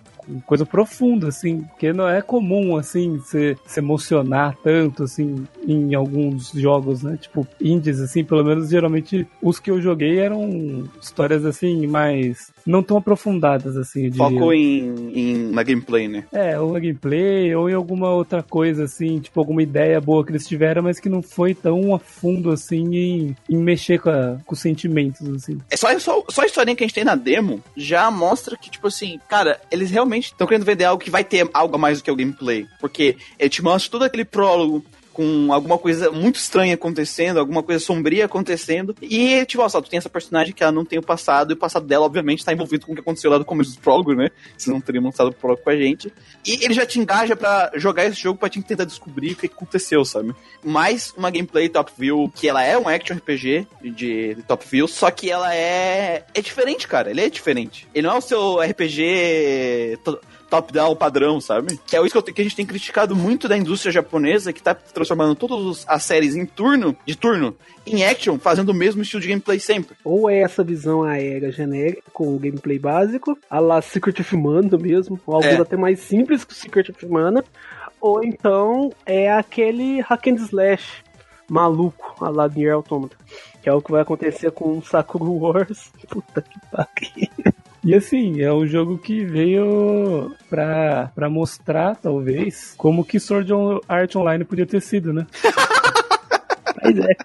coisa profunda, assim, porque não é comum, assim, você se emocionar tanto, assim, em alguns jogos, né? Tipo, indies, assim, pelo menos geralmente os que eu joguei eram histórias, assim, mais. Não tão aprofundadas, assim. Foco em, em na gameplay, né? É, ou na gameplay, ou em alguma outra coisa, assim, tipo, alguma ideia boa que eles tiveram, mas que não foi tão a fundo, assim, em, em mexer com, a- com os sentimentos, assim. É só, só, só a historinha que a gente tem na demo já mostra que, tipo assim, cara, eles realmente estão querendo vender algo que vai ter algo a mais do que o gameplay. Porque ele te mostra todo aquele prólogo com alguma coisa muito estranha acontecendo, alguma coisa sombria acontecendo. E, tipo, ó, só, tu tem essa personagem que ela não tem o passado, e o passado dela, obviamente, tá envolvido com o que aconteceu lá do começo do prólogo, né? Vocês não teriam mostrado o prólogo com a gente. E ele já te engaja pra jogar esse jogo pra te tentar descobrir o que aconteceu, sabe? Mais uma gameplay top view, que ela é um action RPG de, top view, só que ela é. É diferente, cara. Ele é diferente. Ele não é o seu RPG top-down padrão, sabe? Que é isso que, te- que a gente tem criticado muito da indústria japonesa, que tá transformando todas as séries em turno, de turno, em action, fazendo o mesmo estilo de gameplay sempre. Ou é essa visão aérea genérica, com o gameplay básico, a la Secret of Mana mesmo, ou algo É. até mais simples que o Secret of Mana, ou então é aquele hack and slash maluco, a la Nier Automata, que é o que vai acontecer com o Sakura Wars. Puta que pariu. E assim, é um jogo que veio pra, pra mostrar, talvez, como que Sword Art Online podia ter sido, né? Mas é,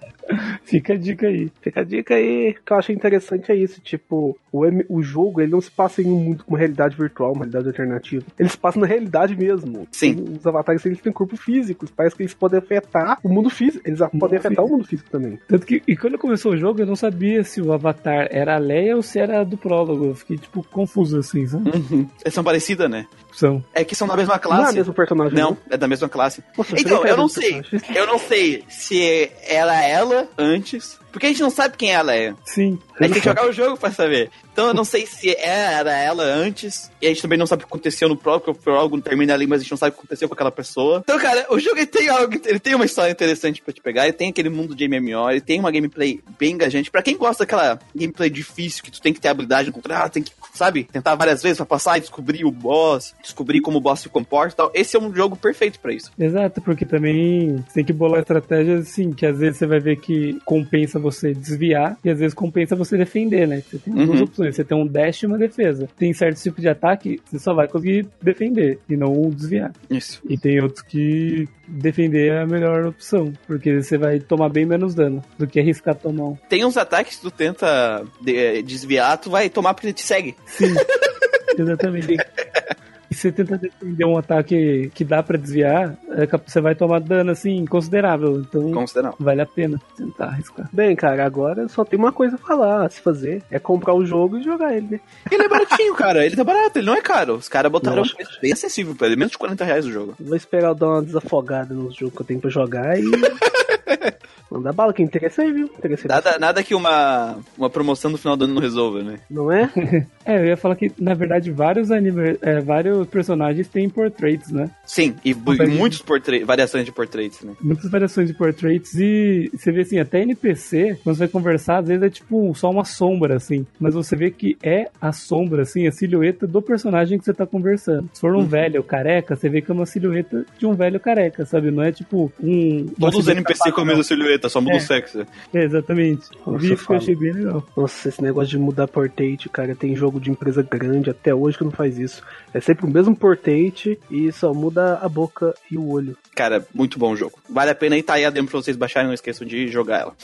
Fica a dica aí. Fica a dica aí, que eu acho interessante é isso, tipo, o, M- o jogo, ele não se passa em um mundo com uma realidade virtual, uma realidade alternativa. Ele se passa na realidade mesmo. Sim. Os avatares, eles têm corpo físico, parece que eles podem afetar o mundo físico, eles podem afetar físico. o mundo físico também. Tanto que, e quando começou o jogo, eu não sabia se o Avatar era a Leia ou se era do prólogo. Eu fiquei, tipo, confuso, assim, sabe? Uhum. Eles são parecidas, né? São. É que são da mesma Não é classe. mesmo personagem, Não, é da mesma classe. Nossa, Então, eu não sei. os personagens. Eu não sei se era ela antes. Porque a gente não sabe quem ela é. Sim. A gente tem que jogar o jogo pra saber. Então eu não sei se era ela antes. E a gente também não sabe o que aconteceu no próprio, porque o prólogo termina ali, mas a gente não sabe o que aconteceu com aquela pessoa. Então, cara, o jogo ele tem algo. Ele tem uma história interessante pra te pegar. Ele tem aquele mundo de MMO, ele tem uma gameplay bem engajante. Pra quem gosta daquela gameplay difícil, que tu tem que ter habilidade no controle, ah, tem que, sabe, tentar várias vezes pra passar e descobrir o boss, descobrir como o boss se comporta e tal. Esse é um jogo perfeito pra isso. Exato, porque também você tem que bolar estratégias assim, que às vezes você vai ver que compensa você desviar e às vezes compensa você defender, né? Você tem duas Uhum. opções, você tem um dash e uma defesa. Tem certo tipo de ataque, você só vai conseguir defender e não desviar. Isso. E tem outros que defender é a melhor opção, porque você vai tomar bem menos dano do que arriscar tomar um. Tem uns ataques que tu tenta de- desviar, tu vai tomar porque ele te segue. Sim, exatamente. E você tenta defender um ataque que dá pra desviar, é você vai tomar dano assim considerável. Então Considerável. vale a pena tentar arriscar. Bem, cara, agora só tem uma coisa a falar, a se fazer. É comprar o jogo e jogar ele, né? Ele é baratinho, cara. Ele tá barato, ele não é caro. Os caras botaram um preço bem acessível pra ele, menos de 40 reais o jogo. Vou esperar eu dar uma desafogada nos jogos que eu tenho pra jogar e. Manda bala, que interessa aí, viu? Interessa aí. Nada, nada que uma, uma promoção no final do ano não resolva, né? Não é? É, eu ia falar que, na verdade, vários, anime, é, vários personagens têm portraits, né? Sim, e muitos variações de portraits, né? Muitas variações de portraits e você vê assim, até NPC, quando você vai conversar, às vezes é tipo só uma sombra, assim. Mas você vê que é a sombra, assim, a silhueta do personagem que você tá conversando. Se for um velho careca, você vê que é uma silhueta de um velho careca, sabe? Não é tipo um. Todos os NPC com a mesma silhueta, só muda É. o sexo. É, exatamente. Nossa, isso que eu achei bem legal. Nossa, esse negócio de mudar portate, cara, tem jogo de empresa grande até hoje que não faz isso. É sempre o mesmo portate e só muda a boca e o olho. Cara, muito bom o jogo. Vale a pena aí tá aí a demo pra vocês baixarem, não esqueçam de jogar ela.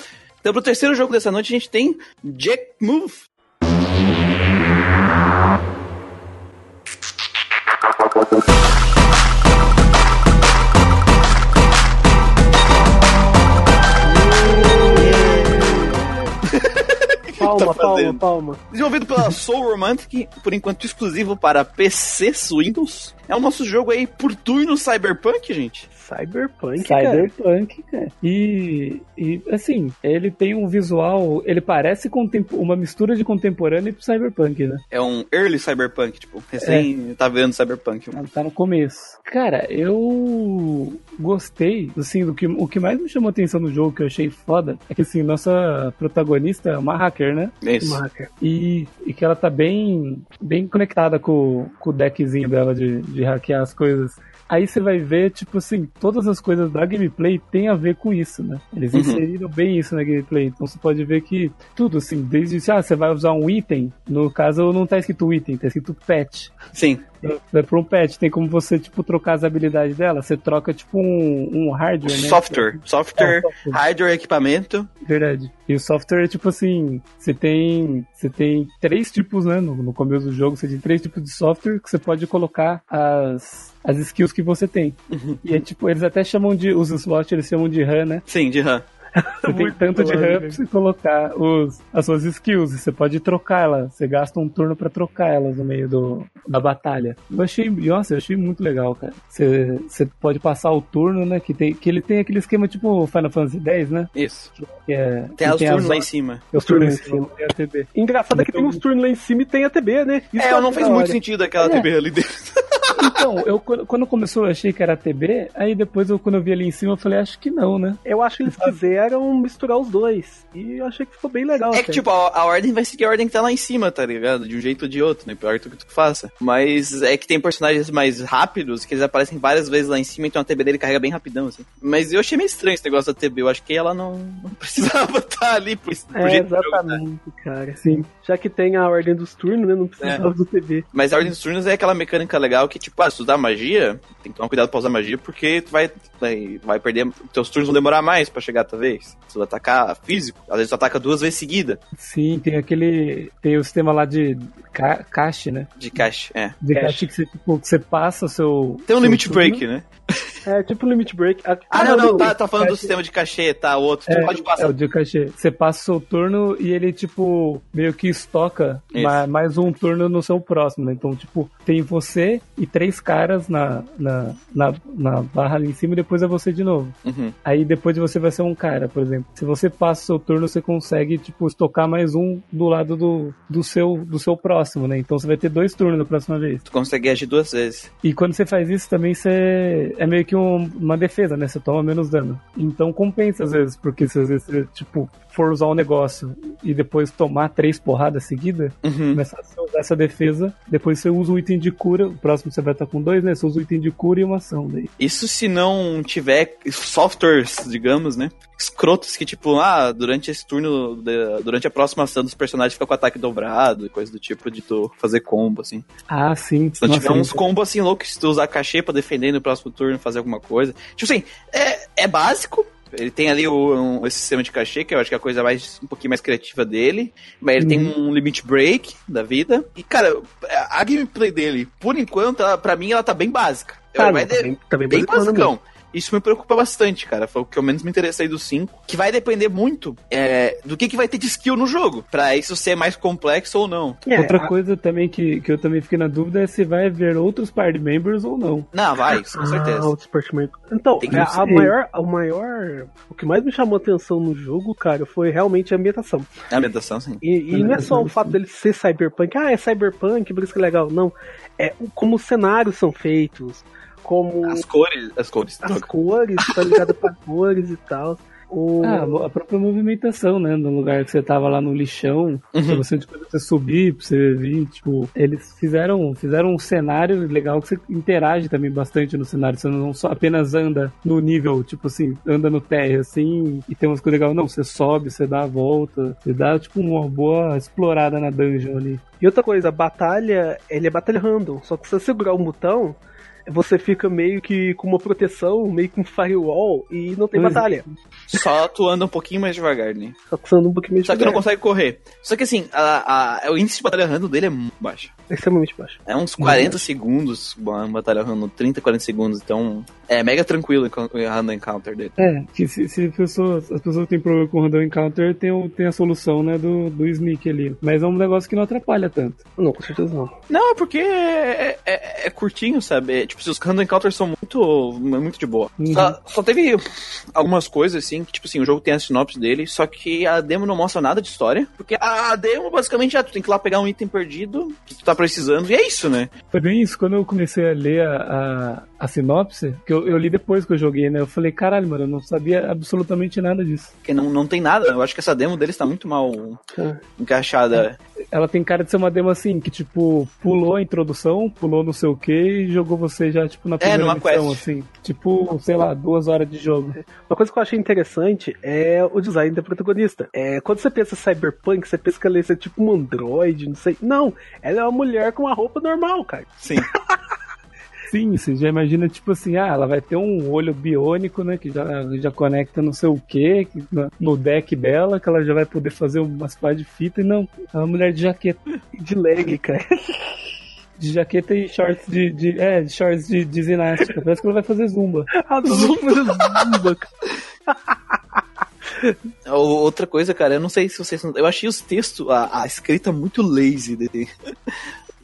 Então, pro terceiro jogo dessa noite, a gente tem Jack Move. Palma, palma, fazendo? palma. Desenvolvido pela Soul Romantic, por enquanto exclusivo para PC Windows. É o nosso jogo aí por turno Cyberpunk, gente. Cyberpunk, cara. Cyberpunk, cara. E, e, assim, ele tem um visual. Ele parece uma mistura de contemporâneo e Cyberpunk, né? É um early Cyberpunk, tipo, recém tá vendo Cyberpunk. Ela tá no começo. Cara, eu gostei, assim, do que, o que mais me chamou atenção no jogo, que eu achei foda, é que, assim, nossa protagonista é uma hacker, né? É isso. Marca. E, e que ela tá bem, bem conectada com, com o deckzinho dela de, de hackear as coisas. Aí você vai ver, tipo assim, todas as coisas da gameplay tem a ver com isso, né? Eles Uhum. inseriram bem isso na gameplay. Então você pode ver que tudo, assim, desde, ah, você vai usar um item, no caso não tá escrito item, tá escrito pet. Sim. Vai pra um pet, tem como você, tipo, trocar as habilidades dela. Você troca, tipo, um, um hardware, né? Software. É, Software, o software. hardware, equipamento. Verdade. E o software é tipo assim, você tem, você tem três tipos, né, no, no começo do jogo, você tem três tipos de software que você pode colocar as, as skills que você tem. E é tipo, eles até chamam de, os slots eles chamam de RAM, né? Sim, de RAM. Você tem tanto de RAM pra você colocar os, as suas skills, você pode trocar elas, você gasta um turno pra trocar elas no meio do, da batalha. Eu achei, nossa, eu achei muito legal, cara. Você, você pode passar o turno, né, que, tem, que ele tem aquele esquema tipo Final Fantasy X, né? Isso. Que é, Tem que os turnos as- lá em cima. os turnos em cima, tem a TB. Engraçado é que tem uns turnos lá em cima e tem a TB, né? Isso É, eu não fez muito hora. sentido aquela É. TB ali dentro. Então, eu, quando quando começou eu achei que era TB, aí depois eu, quando eu vi ali em cima eu falei, acho que não, né? Eu acho que eles quiseram misturar os dois. E eu achei que ficou bem legal. É que, até. tipo, a, a ordem vai seguir a ordem que tá lá em cima, tá ligado? De um jeito ou de outro, não importa o que tu faça. Mas é que tem personagens mais rápidos, que eles aparecem várias vezes lá em cima, então a TB dele carrega bem rapidão, assim. Mas eu achei meio estranho esse negócio da TB, eu acho que ela não, não precisava estar ali por, por É, né? exatamente, cara. Sim. Já que tem a ordem dos turnos, né? Não precisava É. do TB. Mas a ordem dos turnos é aquela mecânica legal que, tipo, ah, se tu usar magia, tem que tomar cuidado pra usar magia, porque tu vai, vai, vai perder. Teus turnos vão demorar mais pra chegar, talvez. Se tu atacar físico, às vezes tu ataca duas vezes seguida Sim, tem aquele. Tem o sistema lá de ca, caixa, né? de caixa. É. De Cache. caixa que você, tipo, que você passa o seu. Tem um seu limit turno. break, né? É tipo limit break. Ah, não, não, tá, tá. falando do sistema de cachê, tá? O outro. Tu É, pode é passar. o de cachê. Você passa o seu turno e ele, tipo, meio que estoca Isso. ma- mais um turno no seu próximo, né? Então, tipo, tem você e três caras na, na, na, na barra ali em cima e depois é você de novo. Uhum. Aí depois de você vai ser um cara, por exemplo. Se você passa o seu turno, você consegue, tipo, estocar mais um do lado do, do, seu, do seu próximo, né? Então você vai ter dois turnos na próxima vez. Tu consegue agir duas vezes. E quando você faz isso também, você é meio que um- uma defesa, né? Você toma menos dano. Então compensa às vezes, porque se às vezes você, tipo, for usar um negócio e depois tomar três porradas seguidas, Uhum. começar a usar essa defesa, depois você usa o item de cura, o próximo você vai estar com dois, né? Você usa o item de cura e uma ação daí. Isso se não tiver softwares, digamos, né? Escrotos que, tipo, ah, durante esse turno, durante a próxima ação dos personagens fica com ataque dobrado e coisa do tipo de tu fazer combo, assim. Ah, sim. Se não Nossa, tiver uns combos assim loucos, se tu usar cachê pra defender no próximo turno, fazer alguma coisa. Tipo assim, é, é básico. Ele tem ali o, um- esse sistema de cachê, que eu acho que é a coisa mais um pouquinho mais criativa dele. Mas ele tem um limit break da vida. E, cara, a gameplay dele, por enquanto, ela, pra mim, ela tá bem básica. Tá, não, de- tá bem, tá bem bem basicão. Isso me preocupa bastante, cara. Foi o que eu menos me interessei do 5. Que vai depender muito é, do que, que vai ter de skill no jogo. Pra isso ser mais complexo ou não. É, Outra a... coisa também que, que eu também fiquei na dúvida é se vai haver outros party members ou não. Não, vai, com certeza. Ah, outros party members. Então, é, a, maior, a maior. O que mais me chamou atenção no jogo, cara, foi realmente a ambientação. A ambientação, sim. E, e não é só o fato dele ser cyberpunk, ah, é cyberpunk, por isso que é legal. Não. É como os cenários são feitos como. As cores, as cores. As cores, tá ligado pra cores e tal. O... Ah, a própria movimentação, né? No lugar que você tava lá no lixão, uhum. você, tipo, você subir, pra você vir, tipo, eles fizeram, fizeram um cenário legal que você interage também bastante no cenário. Você não só apenas anda no nível, tipo assim, anda no terra assim, e tem umas coisas legais. Não, você sobe, você dá a volta, você dá, tipo, uma boa explorada na dungeon ali. E outra coisa, a batalha, ele é batalha random, só que se você segurar o botão, você fica meio que com uma proteção, meio com um firewall e não tem batalha. Só tu anda um pouquinho mais devagar, né? Só tu anda um pouquinho mais Só devagar. Só que não consegue correr. Só que assim, a, a, o índice de batalha random dele é muito baixo. É extremamente baixo. É uns 40 segundos uma batalha random, 30, 40 segundos. Então é mega tranquilo o random encounter dele. É, que se, se pessoas, as pessoas têm problema com o random encounter, tem, tem a solução, né, do, do sneak ali. Mas é um negócio que não atrapalha tanto. Não, com certeza não. Não, é porque é, é, é curtinho, sabe? É, tipo, se os random encounters são muito, muito de boa. Uhum. Só, só, teve algumas coisas, assim, que, tipo assim, o jogo tem a sinopse dele, só que a demo não mostra nada de história. Porque a demo, basicamente, é tu tem que ir lá pegar um item perdido que tu tá precisando, e é isso, né? Foi bem isso. Quando eu comecei a ler a, a, a sinopse, que eu, eu, li depois que eu joguei, né? Eu falei, caralho, mano, eu não sabia absolutamente nada disso. Porque não, não tem nada. Eu acho que essa demo deles tá muito mal é. encaixada. Ela tem cara de ser uma demo assim, que, tipo, pulou a introdução, pulou não sei o que e jogou você já, tipo, na é, primeira é, missão, quest. assim. Tipo, sei lá, duas horas de jogo. Uma coisa que eu achei interessante é o design da protagonista. É, quando você pensa cyberpunk, você pensa que ela é tipo um androide, não sei. Não, ela é uma mulher com uma roupa normal, cara. Sim. Sim, você já imagina, tipo assim, ah, ela vai ter um olho biônico, né? Que já, já conecta não sei o que no deck dela, que ela já vai poder fazer umas pá de fita, e não, é uma mulher de jaqueta. De leg, cara. De jaqueta e shorts de. de é, de shorts de, de ginástica. Parece que ela vai fazer zumba. Ah, zumba, zumba, Outra coisa, cara, eu não sei se vocês. Eu achei os textos, a, a escrita muito lazy dele.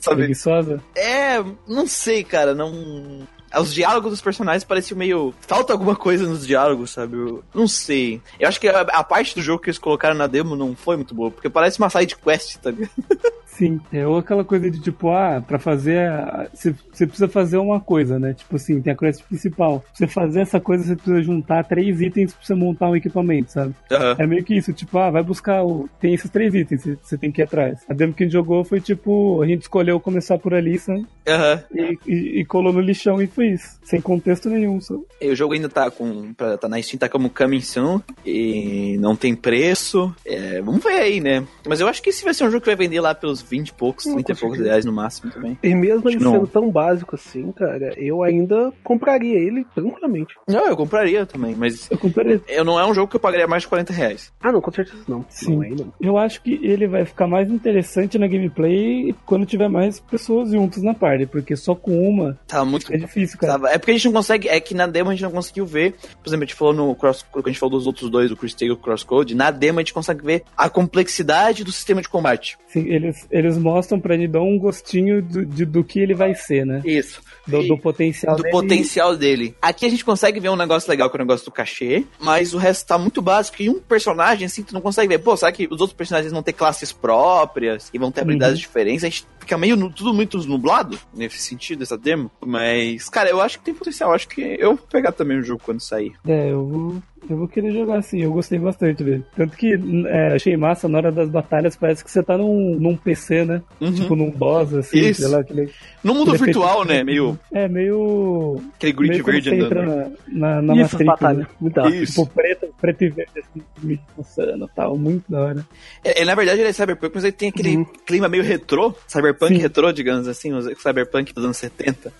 Sabe? Preguiçosa? É, não sei, cara, não. Os diálogos dos personagens pareciam meio. Falta alguma coisa nos diálogos, sabe? Eu não sei. Eu acho que a, a, parte do jogo que eles colocaram na demo não foi muito boa, porque parece uma side quest, tá ligado? Sim, é ou aquela coisa de tipo, ah, pra fazer. Você precisa fazer uma coisa, né? Tipo assim, tem a quest principal. Pra você fazer essa coisa, você precisa juntar três itens pra você montar um equipamento, sabe? Uhum. É meio que isso, tipo, ah, vai buscar. O... Tem esses três itens você tem que ir atrás. A demo que a gente jogou foi tipo, a gente escolheu começar por ali, sabe? Uhum. E, e, e, colou no lixão e foi isso. Sem contexto nenhum, sabe? E o jogo ainda tá com. Pra, tá na Steam, tá como coming soon. E não tem preço. É, vamos ver aí, né? Mas eu acho que esse vai ser um jogo que vai vender lá pelos 20 e poucos, 30 e poucos reais no máximo também. E mesmo ele sendo tão básico assim, cara, eu ainda compraria ele tranquilamente. Não, eu compraria também, mas. Eu compraria. Eu não é um jogo que eu pagaria mais de 40 reais. Ah, não, com certeza não. Sim. Não é, não. Eu acho que ele vai ficar mais interessante na gameplay quando tiver mais pessoas juntas na party, porque só com uma. Tá muito. É difícil, cara. Tava... É porque a gente não consegue. É que na demo a gente não conseguiu ver. Por exemplo, a gente falou no Cross. Quando a gente falou dos outros dois, o Chris Taylor e o Crosscode, na demo a gente consegue ver a complexidade do sistema de combate. Sim, eles, eles mostram pra gente dar um gostinho do, de, do que ele vai ser, né? Isso. Do, do potencial do dele. potencial dele. Aqui a gente consegue ver um negócio legal que é o negócio do cachê, mas o resto tá muito básico. E um personagem, assim, tu não consegue ver. Pô, será que os outros personagens vão ter classes próprias e vão ter habilidades uhum. diferentes? A gente fica meio tudo muito nublado nesse sentido, essa demo. Mas, cara, eu acho que tem potencial. Eu acho que eu vou pegar também o jogo quando sair. É, eu vou eu vou querer jogar sim, eu gostei bastante dele. Tanto que é, achei massa na hora das batalhas, parece que você tá num, num PC, né? Uhum. Tipo num boss, assim, Isso. sei lá, aquele. No mundo virtual, né? Meio. É, meio. Aquele grid verde andando. Na, na, na Isso, Matrix, batalha. Né? Muito Isso. Tipo, preto, preto e verde, assim, me e tal, muito da hora. É, na verdade, ele é Cyberpunk, mas ele tem aquele uhum. clima meio retrô, Cyberpunk sim. retrô, digamos assim, o Cyberpunk dos anos 70.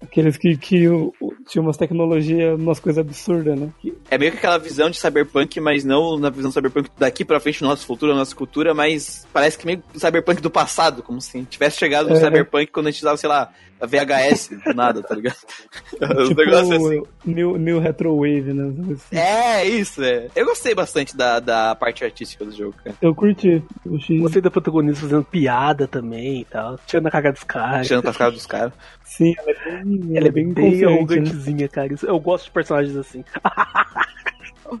Aqueles que, que o, tinham umas tecnologias, umas coisas absurdas, né? É meio que aquela visão de cyberpunk, mas não na visão cyberpunk daqui pra frente, no nosso futuro, na nossa cultura, mas parece que meio cyberpunk do passado, como se tivesse chegado no é. cyberpunk quando a gente usava, sei lá, VHS do nada, tá ligado? Os tipo, negócios assim. New, new Retro Wave, né? Assim. É, isso, é. Eu gostei bastante da, da parte artística do jogo, cara. Eu curti. Eu achei... Gostei da protagonista fazendo piada também e tal. Tirando a cagada dos caras. Tirando com as caras dos caras. Sim, ela é bem, Ela é bem, bem confiante, né? arrogantezinha, cara. Eu gosto de personagens assim.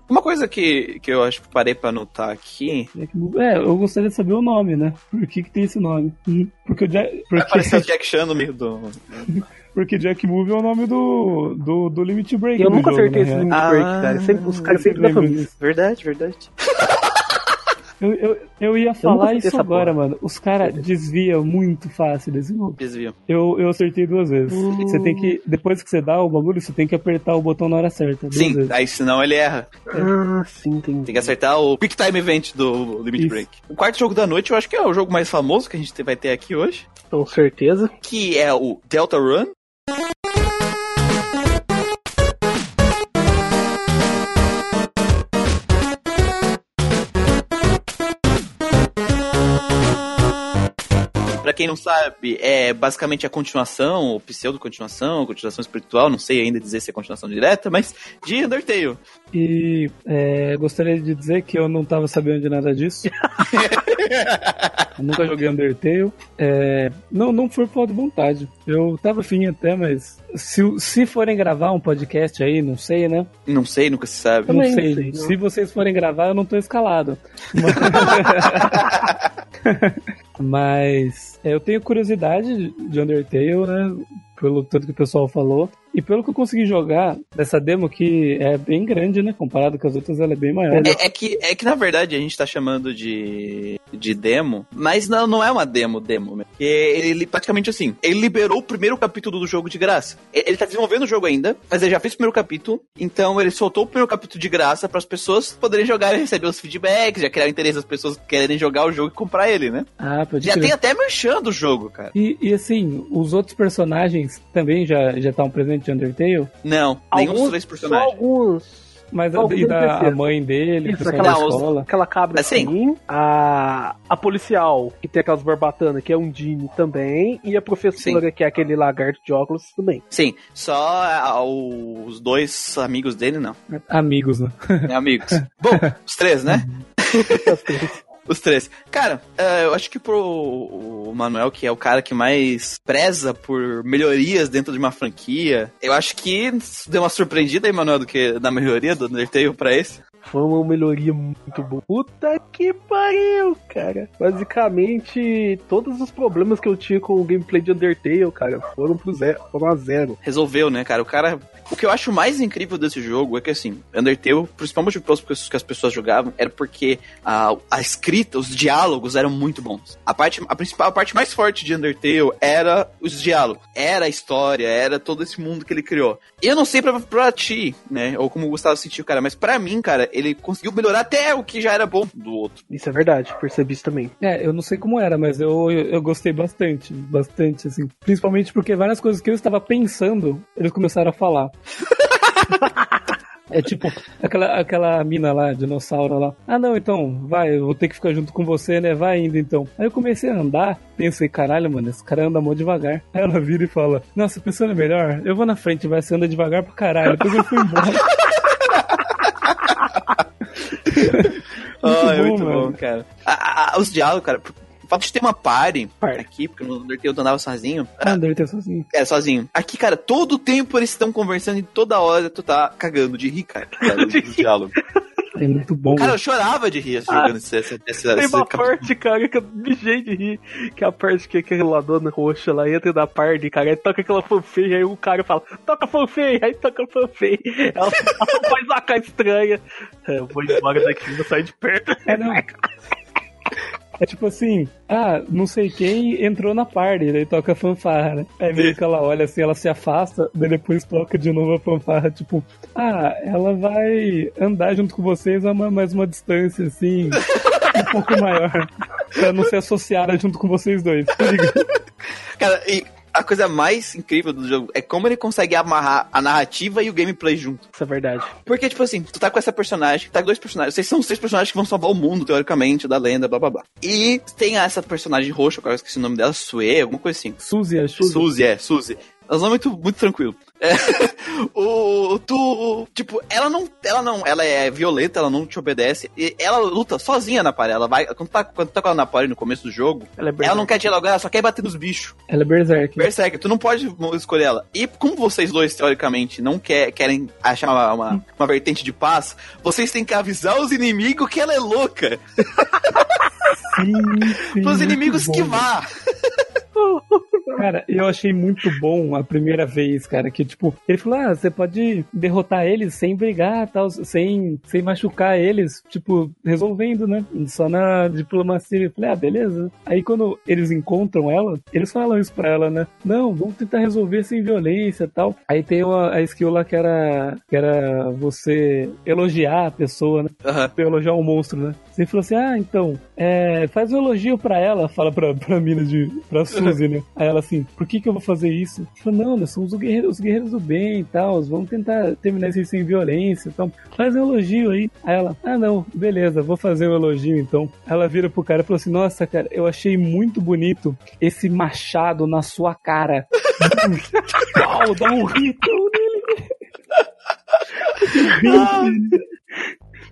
Uma coisa que, que eu acho que parei pra anotar aqui. Jack Move- É, eu gostaria de saber o nome, né? Por que, que tem esse nome? Hum, Porque o Jack, Apareceu o porque, Jack Chan no meio do. porque Jack Move é o nome do, do, do Limit Break. Eu do nunca jogo, acertei na esse limit Ah, break, cara. Sempre, os caras sempre lembro da família. disso. Verdade, verdade. Eu, eu, eu ia falar acertei isso agora, porra. mano. Os caras desviam muito fácil desse jogo. Desvio. Eu, eu acertei duas vezes. Hum. Você tem que. Depois que você dá o bagulho, você tem que apertar o botão na hora certa. Duas Sim, vezes. aí senão ele erra. Ah, sim, entendi. Tem que acertar o Quick Time Event do Limit Isso. Break. O quarto jogo da noite eu acho que é o jogo mais famoso que a gente vai ter aqui hoje. Com certeza. Que é o Delta Run. Pra quem não sabe, é basicamente a continuação, ou pseudo-continuação, continuação espiritual, não sei ainda dizer se é continuação direta, mas de Undertale. E é, gostaria de dizer que eu não tava sabendo de nada disso. nunca joguei Undertale. É, não, não foi por falta de vontade. Eu tava afim até, mas se, se forem gravar um podcast aí, não sei, né? Não sei, nunca se sabe. Eu não sei. sei, não. Se vocês forem gravar, eu não tô escalado. Mas, Mas, é, eu tenho curiosidade de Undertale, né? Pelo tanto que o pessoal falou. E pelo que eu consegui jogar dessa demo, que é bem grande, né? Comparado com as outras, ela é bem maior. É, é que, é que na verdade a gente tá chamando de, de demo, mas não, não é uma demo, demo. Porque ele praticamente assim, ele liberou o primeiro capítulo do jogo de graça. Ele, ele tá desenvolvendo o jogo ainda, mas ele já fez o primeiro capítulo, então ele soltou o primeiro capítulo de graça para as pessoas poderem jogar e receber os feedbacks, já criar o interesse das pessoas que querem jogar o jogo e comprar ele, né? Ah, pode Já crer. tem até merchan do jogo, cara. E, e assim, os outros personagens também já já estão presentes de Undertale, Não, nenhum dos três Só personagens. alguns. mas a, Alguns da a mãe dele, Isso, aquela, da escola. aquela cabra Assim. assim, a, a policial, que tem aquelas barbatanas, que é um Dini também, e a professora, que é aquele lagarto de óculos também. Sim, só ah, os dois amigos dele, não. Amigos, né? É amigos. Bom, os três, né? Essas três. Os três. Cara, eh, eu acho que pro o Manuel, que é o cara que mais preza por melhorias dentro de uma franquia, eu acho que deu uma surpreendida aí, Manuel, do que na melhoria do Undertale pra esse. Foi uma melhoria muito boa. Puta que pariu, cara. Basicamente, todos os problemas que eu tinha com o gameplay de Undertale, cara, foram pro zero, foram a zero. Resolveu, né, cara? O cara. O que eu acho mais incrível desse jogo é que, assim, Undertale, principalmente pelos que as pessoas jogavam, era porque a, a escrita, os diálogos eram muito bons. A parte, a principal, a parte mais forte de Undertale era os diálogos, era a história, era todo esse mundo que ele criou. Eu não sei pra, pra ti, né, ou como o Gustavo sentiu, cara, mas pra mim, cara, ele conseguiu melhorar até o que já era bom do outro. Isso é verdade, percebi isso também. É, eu não sei como era, mas eu, eu, eu gostei bastante, bastante, assim. Principalmente porque várias coisas que eu estava pensando, eles começaram a falar. É tipo, aquela, aquela mina lá, dinossauro lá. Ah, não, então, vai, eu vou ter que ficar junto com você, né? Vai indo então. Aí eu comecei a andar, pensei, caralho, mano, esse cara anda mó devagar. Aí ela vira e fala: Nossa, pensando melhor, eu vou na frente, vai, você anda devagar pra caralho. Depois eu fui embora. Ah, é bom, muito mano. bom, cara. A- a- os diálogos, cara. O fato de ter uma party, Party. aqui, porque no Undertale tu andava sozinho. Ah, deve ter sozinho. É, sozinho. Aqui, cara, todo o tempo eles estão conversando e toda hora tu tá cagando de rir, cara. cara diálogos. É muito bom. Cara, eu chorava de rir jogando esse, esse, esse, Tem uma parte, cara, que eu mijei de rir. Que é a parte que aquela dona roxa lá entra na party, cara, aí toca aquela fanfeia, aí o cara fala, toca fanfeia, aí toca fanfeia. Ela, ela faz uma cara estranha. É, eu vou embora daqui, vou sair de perto. É, não. É tipo assim, ah, não sei quem entrou na party, daí toca a fanfarra, né? Aí meio que ela olha assim, ela se afasta, daí depois toca de novo a fanfarra, tipo, ah, ela vai andar junto com vocês a uma, mais uma distância, assim, um pouco maior, pra não ser associada junto com vocês dois, tá ligado? Cara, e a coisa mais incrível do jogo é como ele consegue amarrar a narrativa e o gameplay junto. Isso é verdade. Porque, tipo assim, tu tá com essa personagem, tá com dois personagens. Vocês são os três personagens que vão salvar o mundo, teoricamente, da lenda, blá blá blá. E tem essa personagem roxa, agora eu esqueci o nome dela, Sue, alguma coisa assim. Suzy, acho. Suzy, é, Suzy. Elas são muito, muito tranquilo. É, o, tu, tipo, ela não, ela não, ela é violenta, ela não te obedece. E ela luta sozinha na parede. Ela vai, quando tá, quando tá com ela na parede no começo do jogo, Ela é ela não quer dialogar, ela só quer bater nos bichos. Ela é Berserk. Berserk, tu não pode escolher ela. E como vocês dois, teoricamente, não quer, querem achar uma, uma, uma vertente de paz, vocês têm que avisar os inimigos que ela é louca. Sim, sim, os inimigos bom. esquivar. Cara, eu achei muito bom a primeira vez, cara, que tipo, ele falou: ah, você pode derrotar eles sem brigar, tal, sem, sem machucar eles, tipo, resolvendo, né? Só na diplomacia. Eu falei, ah, beleza. Aí quando eles encontram ela, eles falam isso pra ela, né? Não, vamos tentar resolver sem violência e tal. Aí tem uma, a skill lá que era, que era você elogiar a pessoa, né? Pra elogiar um monstro, né? Você falou assim: ah, então, é, faz um elogio pra ela, fala pra, pra mina de. pra Suzy, né? Aí ela assim, por que que eu vou fazer isso? Falou, não, nós somos os guerreiros, os guerreiros do bem e tal, vamos tentar terminar isso aí sem violência então faz um elogio aí. Aí ela, ah não, beleza, vou fazer um elogio então. Ela vira pro cara e falou assim: nossa, cara, eu achei muito bonito esse machado na sua cara. Pau, dá um rito nele. Ah,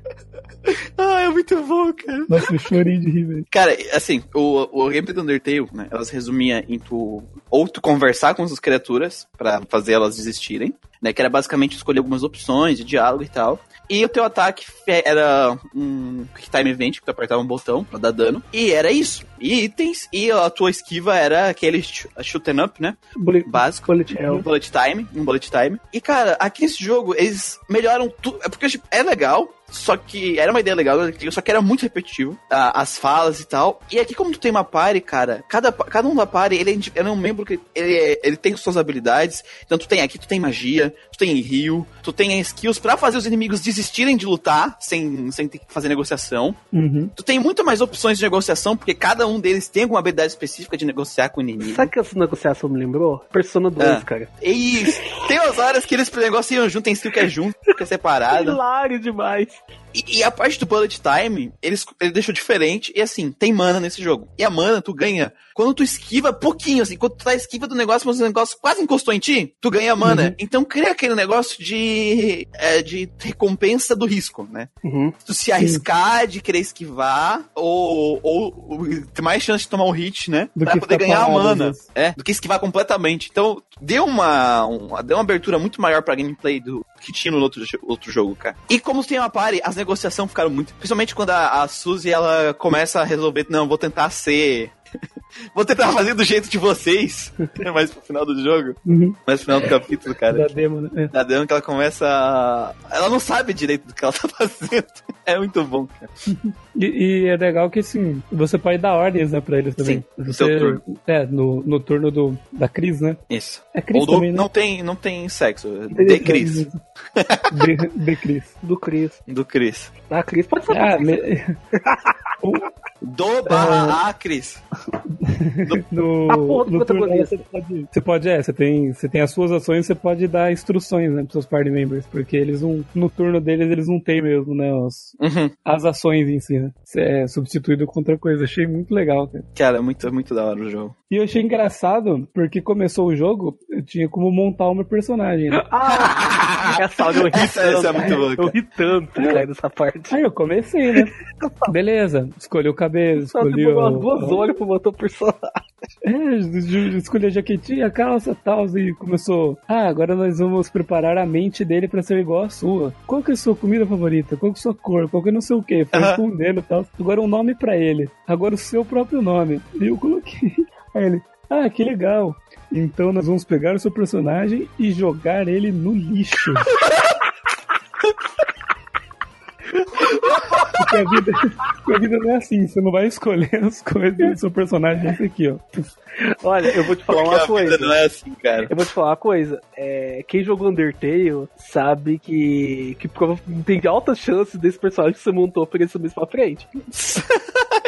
é muito bom, cara. Nossa, eu chorei de rir, velho. Cara, assim, o, o gameplay do Undertale, né, elas resumia em tu ou tu conversar com as criaturas pra fazer elas desistirem, né, que era basicamente escolher algumas opções de diálogo e tal. E o teu ataque era um Quick Time Event, que tu apertava um botão pra dar dano. E era isso. E itens. E a tua esquiva era aquele sh- shoot 'em up, né? Bullet, Básico. bullet Um bullet time, um bullet time. E, cara, aqui nesse jogo, eles melhoram tudo. É porque tipo, é legal, só que era uma ideia legal, só que era muito repetitivo. a- as falas e tal. E aqui, como tu tem uma party, cara, cada, cada um da party, ele é, ele é um membro que ele, é- ele tem suas habilidades. Então, tu tem aqui, tu tem magia, tu tem heal, tu tem skills pra fazer os inimigos desistirem de lutar sem, sem ter que fazer negociação. Uhum. Tu tem muito mais opções de negociação, porque cada um deles tem alguma habilidade específica de negociar com o inimigo. Sabe que essa negociação me lembrou? Persona 2, Ah. cara. E tem umas horas que eles negociam junto, tem skill que é junto, que é separado. Hilário demais. E, e a parte do bullet time, eles, ele deixou diferente. E assim, tem mana nesse jogo. E a mana tu ganha quando tu esquiva pouquinho, assim. Quando tu tá esquiva do negócio, mas o negócio quase encostou em ti, tu ganha mana. Uhum. Então cria aquele negócio de, é, de recompensa do risco, né? Uhum. Tu se arriscar de querer esquivar, ou, ou, ou ter mais chance de tomar um hit, né? Do pra que poder ganhar a mana. É, do que esquivar completamente. Então, deu uma, uma- deu uma abertura muito maior pra gameplay do que tinha no outro, outro jogo, cara. E como tem uma party, as negociações ficaram muito. Principalmente quando a, a Suzy ela começa a resolver, não, vou tentar ser. Vou tentar fazer do jeito de vocês. mais pro final do jogo. Uhum. Mais pro final do capítulo, cara. Da demo, né? É. Da dano que ela começa a... Ela não sabe direito do que ela tá fazendo. É muito bom, cara. E, e é legal que assim, você pode dar ordens né, pra eles também. Sim, no você, seu turno. É, no, no turno do, da Cris, né? Isso. É Cris Ou do, também, né? não, tem, não tem sexo. De Cris. De, de Cris. Do Chris. Do Cris. Ah, Chris pode ser. Ah, me- Do barra a Cris. no, A porra do no turno protagonista. você pode, você pode, é, você tem, você tem as suas ações, você pode dar instruções, né, pros seus party members, porque eles não, no turno deles, eles não têm mesmo, né, os, Uhum. as ações em si, né, Você é substituído com outra coisa, achei muito legal, cara. Cara, é muito, muito da hora o jogo. E eu achei engraçado, porque começou o jogo, eu tinha como montar o meu personagem, né? Ah, essa hora eu ri Essa- essa é tanto. muito boa, Eu cara. ri tanto, cara, nessa parte. Aí eu comecei, né? Beleza, escolhi o cabelo, Só escolhi o... umas duas horas pra botar o personagem. É, escolhi a jaquetinha, a calça e tal, e começou. Ah, agora nós vamos preparar a mente dele pra ser igual a sua. Qual que é a sua comida favorita? Qual que é a sua cor? Qual que é não sei o que? Foi Aham. respondendo e tal. Agora um nome pra ele. Agora o seu próprio nome. E eu coloquei. Aí ele, ah, que legal. Então nós vamos pegar o seu personagem e jogar ele no lixo. que a vida, a vida não é assim, você não vai escolher as coisas do seu personagem, é esse aqui, ó. Olha, eu vou te falar Porque uma a coisa. vida não é assim, cara. Eu vou te falar uma coisa. É, quem jogou Undertale sabe que, que tem altas chances desse personagem que você montou aparecer mais pra frente.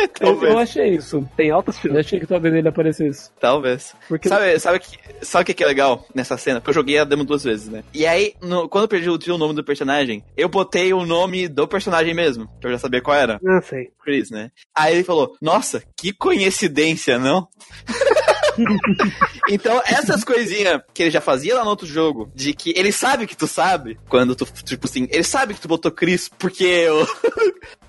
Eu, Talvez. eu achei isso. Tem altas Eu chances. achei que talvez ele aparecesse. Talvez. Porque Sabe, sabe, que, sabe o que que é legal nessa cena? Porque eu joguei a demo duas vezes, né? E aí, no- quando eu perdi o, o nome do personagem, eu botei o nome do personagem mesmo, que eu já sabia qual era. Não sei. Chris, né? Aí ele falou, nossa, que coincidência, não? então, essas coisinhas que ele já fazia lá no outro jogo, de que ele sabe que tu sabe, quando tu, tipo assim, ele sabe que tu botou Chris, porque o...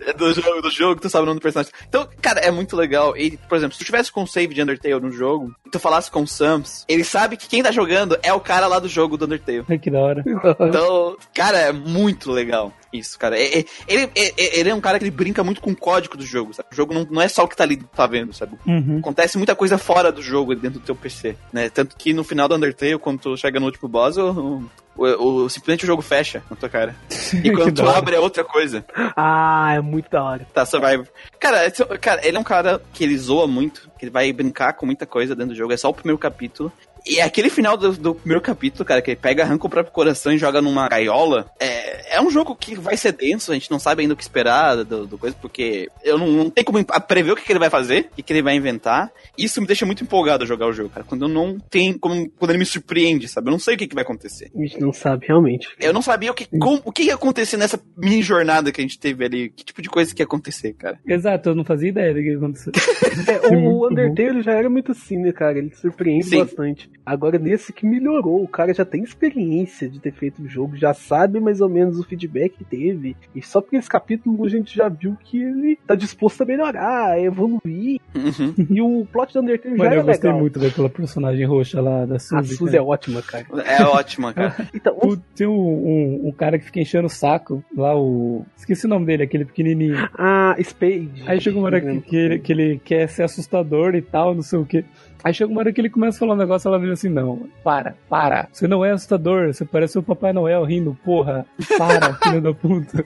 é do jogo, do jogo, tu sabe o nome do personagem. Então, cara, é muito legal. E, por exemplo, se tu tivesse com o save de Undertale no jogo, e tu falasse com o Sams, ele sabe que quem tá jogando é o cara lá do jogo do Undertale. Ai, que da hora. Então, cara, é muito legal isso, cara. É- é- ele, é- ele é um cara que ele brinca muito com o código do jogo, sabe? O jogo não, não é só o que tá ali, tá vendo, sabe? Uhum. Acontece muita coisa fora do jogo dentro do teu PC, né? Tanto que no final do Undertale, quando tu chega no último boss, o, o, o- simplesmente o jogo fecha na tua cara. E quando tu abre é outra coisa. Ah, é muito da hora. Tá, Survivor. Cara, esse- cara, ele é um cara que ele zoa muito, que ele vai brincar com muita coisa dentro do jogo. É só o primeiro capítulo. E aquele final do, do primeiro capítulo, cara, que ele pega, arranca o próprio coração e joga numa gaiola, é, é um jogo que vai ser denso, a gente não sabe ainda o que esperar do, do coisa, porque eu não, não tenho como prever o que, que ele vai fazer, o que, que ele vai inventar. Isso me deixa muito empolgado a jogar o jogo, cara. Quando eu não tenho como. Quando ele me surpreende, sabe? Eu não sei o que, que vai acontecer. A gente não sabe realmente. Eu não sabia o que, como- o que ia acontecer nessa mini jornada que a gente teve ali. Que tipo de coisa que ia acontecer, cara. Exato, eu não fazia ideia do que ia acontecer. É, o, Muito o Undertale já era muito assim, né, cara? Ele surpreende Sim. bastante. Agora, nesse que melhorou, o cara já tem experiência de ter feito o jogo, já sabe mais ou menos o feedback que teve. E só por esse capítulo a gente já viu que ele tá disposto a melhorar, a evoluir. Uhum. E o plot do Undertale já Mano, era eu gostei legal. muito daquela personagem roxa lá da A Suzy. Suzy cara. é ótima, cara. É ótima, cara. Então, o- Tem um, um, um cara que fica enchendo o saco, lá o. Esqueci o nome dele, aquele pequenininho. a Spade. Aí chega uma hora que, que, ele, que ele quer ser assustador e tal, não sei o que. Aí chega uma hora que ele começa a falar um negócio ela vira assim: Não, para, para. Você não é assustador, você parece o Papai Noel rindo, porra. Para, filho da puta.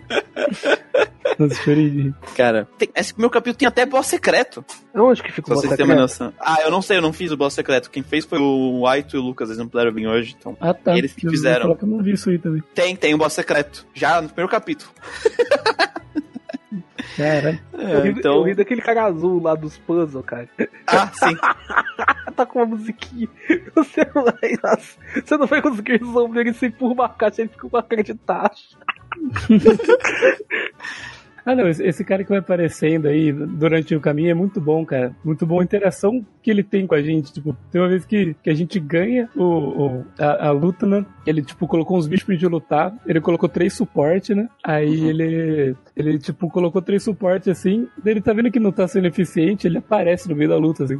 Nossa, chorei de rir. Cara, tem- esse meu capítulo tem até boss secreto. Aonde que Pra o vocês boss secreto? noção. Ah, eu não sei, eu não fiz o boss secreto. Quem fez foi o Aito e o Lucas, eles não puderam vir hoje. Então, Ah, tá. Eles que fizeram. falar que Eu não vi isso aí também. tem, tem um boss secreto. Já no primeiro capítulo. Cara, Eu ri, eu então. ri daquele cara azul lá dos puzzles, cara. Ah, sim. tá com uma musiquinha. Você não vai, você não vai conseguir resolver ele sem por uma caixa, ele fica com uma cara de taxa. Ah, não, esse, cara que vai aparecendo aí durante o caminho é muito bom, cara. Muito bom a interação que ele tem com a gente. Tipo, tem uma vez que, que a gente ganha o, o- a, a luta, né? Ele, tipo, colocou uns bichos pra gente lutar. Ele colocou três suporte, né? Aí Uhum. ele, ele, tipo, colocou três suporte assim. Daí ele tá vendo que não tá sendo eficiente, ele aparece no meio da luta, assim.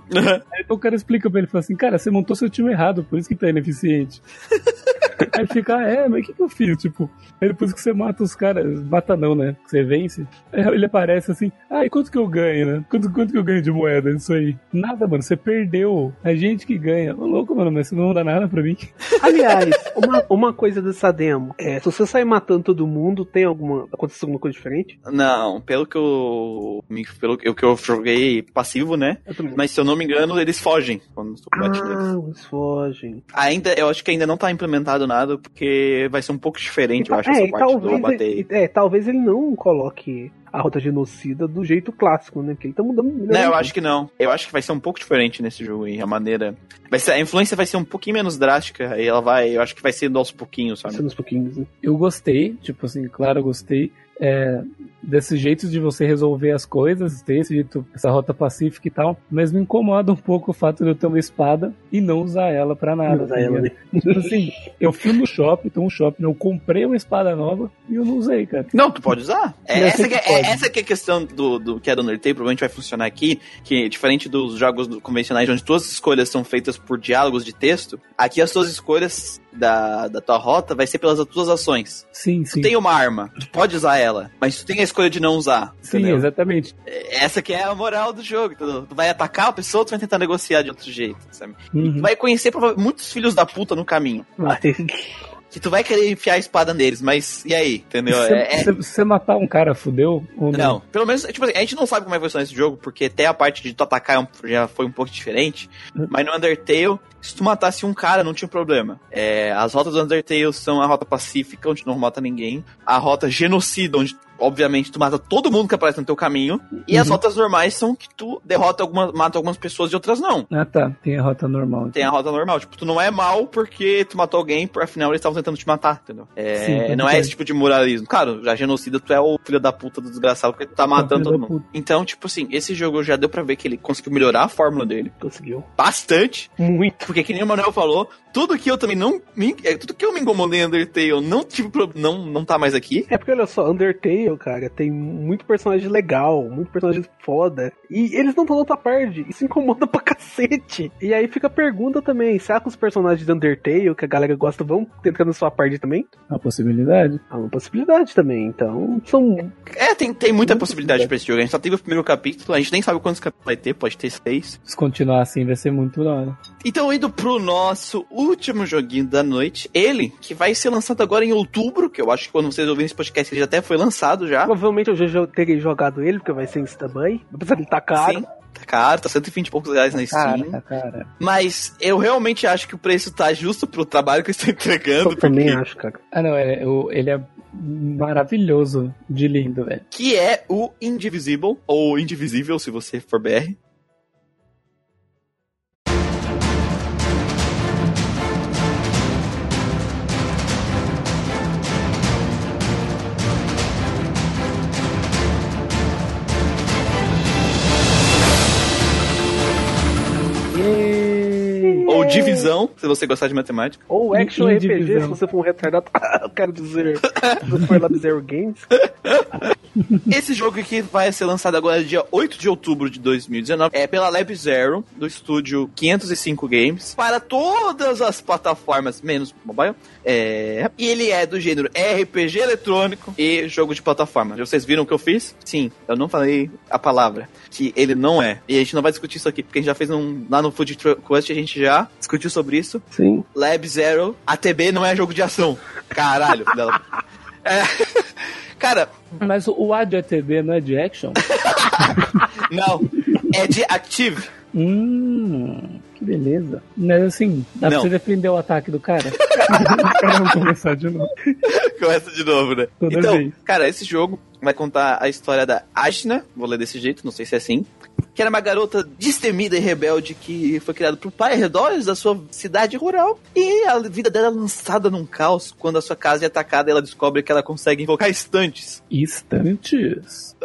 Aí então o cara explica pra ele, fala assim, cara, você montou seu time errado, por isso que tá ineficiente. Aí ele fica, ah, é, mas o que, que eu fiz? Tipo, aí depois que você mata os caras, mata não, né? Que você vence. Aí ele aparece assim, ah, e quanto que eu ganho, né? Quanto, quanto que eu ganho de moeda nisso aí? Nada, mano, você perdeu. A gente que ganha. Ô, louco, mano, mas você não dá nada pra mim. Aliás, uma, uma coisa dessa demo. É, se você sair matando todo mundo, tem alguma. aconteceu alguma coisa diferente? Não, pelo que eu. Pelo que eu- que eu joguei passivo, né? Mas se eu não me engano, eles fogem quando tu bate. Ah, eles fogem. Ainda, eu acho que ainda não tá implementado porque vai ser um pouco diferente, eu acho, é, essa e parte do talvez, bater. ele, é, talvez ele não coloque a rota genocida do jeito clássico, né? Porque ele tá mudando. Não, eu acho que não. Eu acho que vai ser um pouco diferente nesse jogo aí, a maneira. Vai ser, a influência vai ser um pouquinho menos drástica, aí ela vai. Eu acho que vai ser aos pouquinhos, sabe? Sendo uns pouquinhos, né? Eu gostei, tipo assim, claro, eu gostei. É, desse jeito de você resolver as coisas, ter esse jeito, essa rota pacífica e tal, mas me incomoda um pouco o fato de eu ter uma espada e não usar ela pra nada. Não usar tá ela, ligado? Tipo assim, eu fui no shopping, então um shopping, eu comprei uma espada nova e eu não usei, cara. Não, tu pode usar. É, essa, que é, que pode. é- essa que é a questão do, do que é do Undertale, provavelmente vai funcionar aqui, que diferente dos jogos convencionais, onde todas as escolhas são feitas por diálogos de texto, aqui as tuas escolhas da, da tua rota vai ser pelas tuas ações. Sim, Tu sim. tem uma arma, tu pode usar ela, mas tu tem a escolha de não usar. Sim, entendeu? exatamente. Essa que é a moral do jogo. entendeu? Tu vai atacar a pessoa, tu vai tentar negociar de outro jeito, sabe? Uhum. Tu vai conhecer muitos filhos da puta no caminho. Mas- que tu vai querer enfiar a espada neles, mas e aí, entendeu? Se É- é- você matar um cara, fudeu? Ou Não, pelo menos, tipo assim, a gente não sabe como é que vai funcionar esse jogo, porque até a parte de tu atacar é já foi um pouco diferente. Mas no Undertale, se tu matasse um cara, não tinha problema. É, as rotas do Undertale são a rota pacífica, onde não mata ninguém. A rota genocida, onde, obviamente, tu mata todo mundo que aparece no teu caminho. E as Uhum. rotas normais são que tu derrota algumas, mata algumas pessoas e outras não. Ah, tá. Tem a rota normal. Tem a rota normal, tipo, tu não é mal porque tu matou alguém, por afinal eles estavam tentando te matar, entendeu? É, Sim, não é esse tipo de moralismo. Claro, já genocida, tu é o filho da puta do desgraçado porque tu tá matando todo mundo. Então, tipo assim, esse jogo já deu pra ver que ele conseguiu melhorar a fórmula dele Conseguiu. bastante, Muito. porque que nem o Manuel falou, tudo que eu também não me, é, tudo que eu me incomodei em Undertale não tive pro- não não tá mais aqui. É porque olha só, Undertale, cara, tem muito personagem legal, muito personagem foda. E eles não estão na outra parte. Isso incomoda pra cacete. E aí fica a pergunta também: será que os personagens de Undertale, que a galera gosta, vão entrar na sua parte também? A possibilidade. É uma possibilidade também. Então, são. É, tem, tem muita possibilidade. pra esse jogo. A gente só teve o primeiro capítulo, a gente nem sabe quantos capítulos vai ter, pode ter seis. Se continuar assim, vai ser muito da hora. Então, indo pro nosso último joguinho da noite, ele, que vai ser lançado agora em outubro, que eu acho que quando vocês ouvirem esse podcast ele já até foi lançado já. Provavelmente eu já terei jogado ele, porque vai ser em stand-by. Apesar de ele tá caro. Sim, tá caro, tá 120 e poucos reais na Steam. Cara, cara. Mas eu realmente acho que o preço tá justo pro trabalho que eles estão entregando. Eu também porque- acho, cara. Ah, não, é, o- ele é maravilhoso de lindo, velho. Que é o Indivisible, ou Indivisível, se você for BR. Divisão, se você gostar de matemática. Ou Action RPG, se Indivisão. você for um retardado. eu quero dizer. Se você for Zero Games. Esse jogo aqui vai ser lançado agora dia 8 de outubro de 2019. É pela Lab Zero, do estúdio 505 Games, para todas as plataformas, menos mobile. É... E ele é do gênero RPG eletrônico e jogo de plataforma. Vocês viram o que eu fiz? Sim, eu não falei a palavra. Que ele não é. E a gente não vai discutir isso aqui, porque a gente já fez um. Lá no Food Quest a gente já discutiu sobre isso. Sim. Lab Zero, ATB não é jogo de ação. Caralho, É. Cara, Mas o- A de ATB não é de action? não. É de Active. hum, que beleza. Mas assim, dá Não. pra você defender o ataque do cara? não começar de novo. Começa de novo, né? Toda então, vez. cara, esse jogo vai contar a história da Ashna, vou ler desse jeito, não sei se é assim, que era uma garota destemida e rebelde que foi criada por pai arredores da sua cidade rural. E a vida dela é lançada num caos quando a sua casa é atacada e ela descobre que ela consegue invocar estantes. Estantes.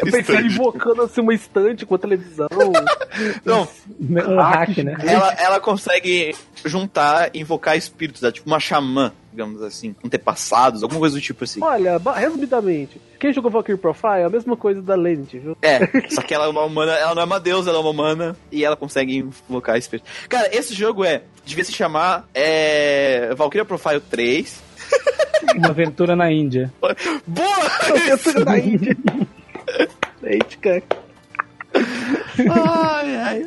Eu pensei Estante. invocando assim uma estante com a televisão. Não, Um hack, né? ela, ela consegue juntar e invocar espíritos, é tipo uma xamã, digamos assim, antepassados, alguma coisa do tipo assim. Olha, resumidamente, quem jogou Valkyrie Profile é a mesma coisa da Lente, viu? É, só que ela é uma humana, ela não é uma deusa, ela é uma humana e ela consegue invocar espírito. Cara, esse jogo é, devia se chamar é, Valkyria Profile 3. Uma aventura na Índia. Boa! Eu sou da Índia. Lente, cara. ai, ai.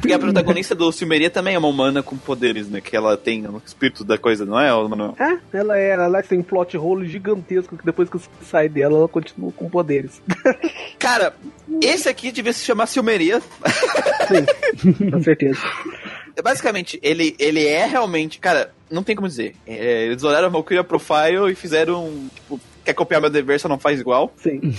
Porque a protagonista do Silmeria também é uma humana com poderes, né? Que ela tem o espírito da coisa, não é, Manuel? É, ela é, ela tem um plot hole gigantesco que depois que sai dela, ela continua com poderes. Cara, esse aqui devia se chamar Silmeria. Sim, com certeza. Basicamente, ele, ele é realmente. Cara, não tem como dizer. É, eles olharam a Valkyria Profile e fizeram. Tipo, quer copiar meu dever, só não faz igual. Sim,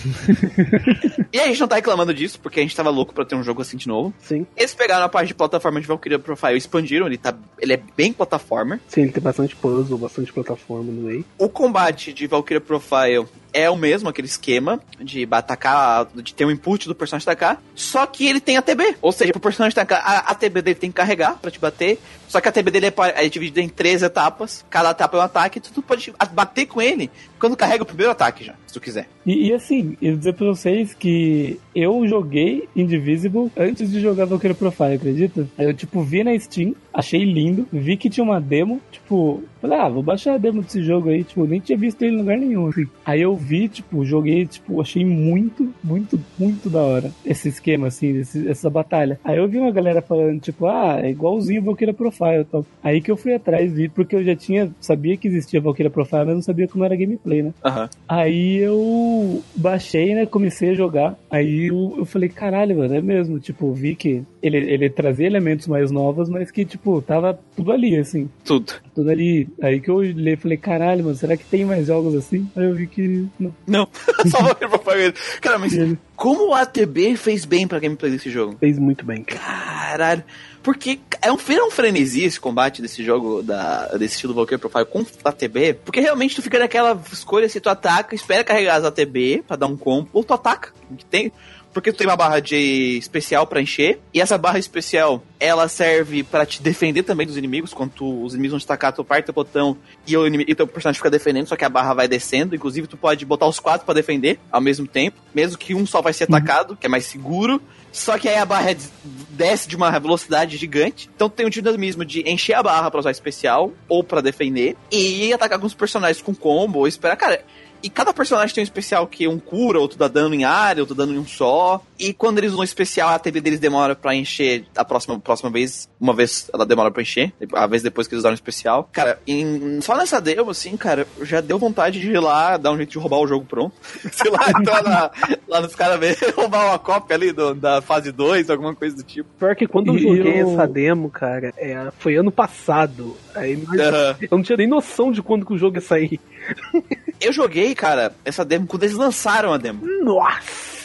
E a gente não tá reclamando disso, porque a gente tava louco pra ter um jogo assim de novo. sim. Eles pegaram a parte de plataforma de Valkyria Profile e expandiram, ele, tá, ele é bem plataforma. Sim, ele tem bastante puzzle, bastante plataforma no meio. O combate de Valkyria Profile é o mesmo, aquele esquema de atacar, de ter um input do personagem atacar, só que ele tem ATB. Ou seja, pro personagem atacar, a ATB dele tem que carregar pra te bater, só que a ATB dele é, é dividida em três etapas, cada etapa é um ataque, tu, tu pode bater com ele quando carrega o primeiro ataque já, se tu quiser. E, e assim, eu dizer pra vocês que eu joguei Indivisible antes de jogar Valkyrie Profile, acredita? Eu, tipo, vi na Steam, achei lindo, vi que tinha uma demo, tipo, falei, ah, vou baixar a demo desse jogo aí, tipo, nem tinha visto ele em lugar nenhum, assim. Aí eu vi, tipo, joguei, tipo, achei muito, muito, muito da hora esse esquema, assim, esse, essa batalha. Aí eu vi uma galera falando, tipo, ah, é igualzinho Valkyria Profile e tal. Aí que eu fui atrás, vi, porque eu já tinha, sabia que existia Valkyria Profile, mas não sabia como era gameplay, né? Aham. Aí eu baixei, né? Comecei a jogar. Aí eu, eu falei, caralho, mano, é mesmo. Tipo, vi que ele, ele trazia elementos mais novos, mas que, tipo, tava tudo ali, assim. Tudo. Tudo ali. Aí que eu olhei e falei, caralho, mano, será que tem mais jogos assim? Aí eu vi que. Não. Não, só Valkyria Profile. Cara, mas como o ATB fez bem pra gameplay desse jogo? Fez muito bem, cara. Caralho. Porque é um, é um frenesi esse combate desse jogo, da, desse estilo Valkyrie Profile com ATB. Porque realmente tu fica naquela escolha se tu ataca, espera carregar as ATB pra dar um combo, ou tu ataca. Que tem, porque tu tem uma barra de especial pra encher. E essa barra especial, ela serve pra te defender também dos inimigos. Quando tu- os inimigos vão te atacar, tu aperta o botão e o, inimigo, e o teu personagem fica defendendo, só que a barra vai descendo. Inclusive, tu pode botar os quatro pra defender ao mesmo tempo. Mesmo que um só vai ser atacado, que é mais seguro. Só que aí a barra des- desce de uma velocidade gigante. Então tem um dinamismo de encher a barra pra usar especial ou pra defender. E atacar alguns personagens com combo esperar. Cara, e cada personagem tem um especial que um cura, outro dá dano em área, outro dá dano em um só. E quando eles usam especial, a TV deles demora pra encher a próxima, próxima vez. Uma vez ela demora pra encher, a vez depois que eles usaram o especial. Cara, em- só nessa demo, assim, cara, já deu vontade de ir lá, dar um jeito de roubar o jogo pronto. Sei lá, entrar na- lá nos caras ver, roubar uma cópia ali do- da fase 2, alguma coisa do tipo. Pior que quando eu joguei eu- essa demo, cara, é, foi ano passado. Aí Aham. eu não tinha nem noção de quando que o jogo ia sair. Eu joguei, cara, essa demo quando eles lançaram a demo. Nossa!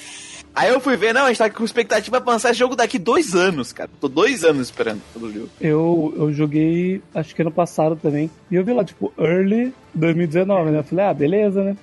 Aí eu fui ver, não, a gente tá com expectativa pra lançar esse jogo daqui dois anos, cara. Tô dois anos esperando pelo jogo. Eu, eu joguei, acho que ano passado também. E eu vi lá, tipo, early 2019, né? Eu falei, ah, beleza, né?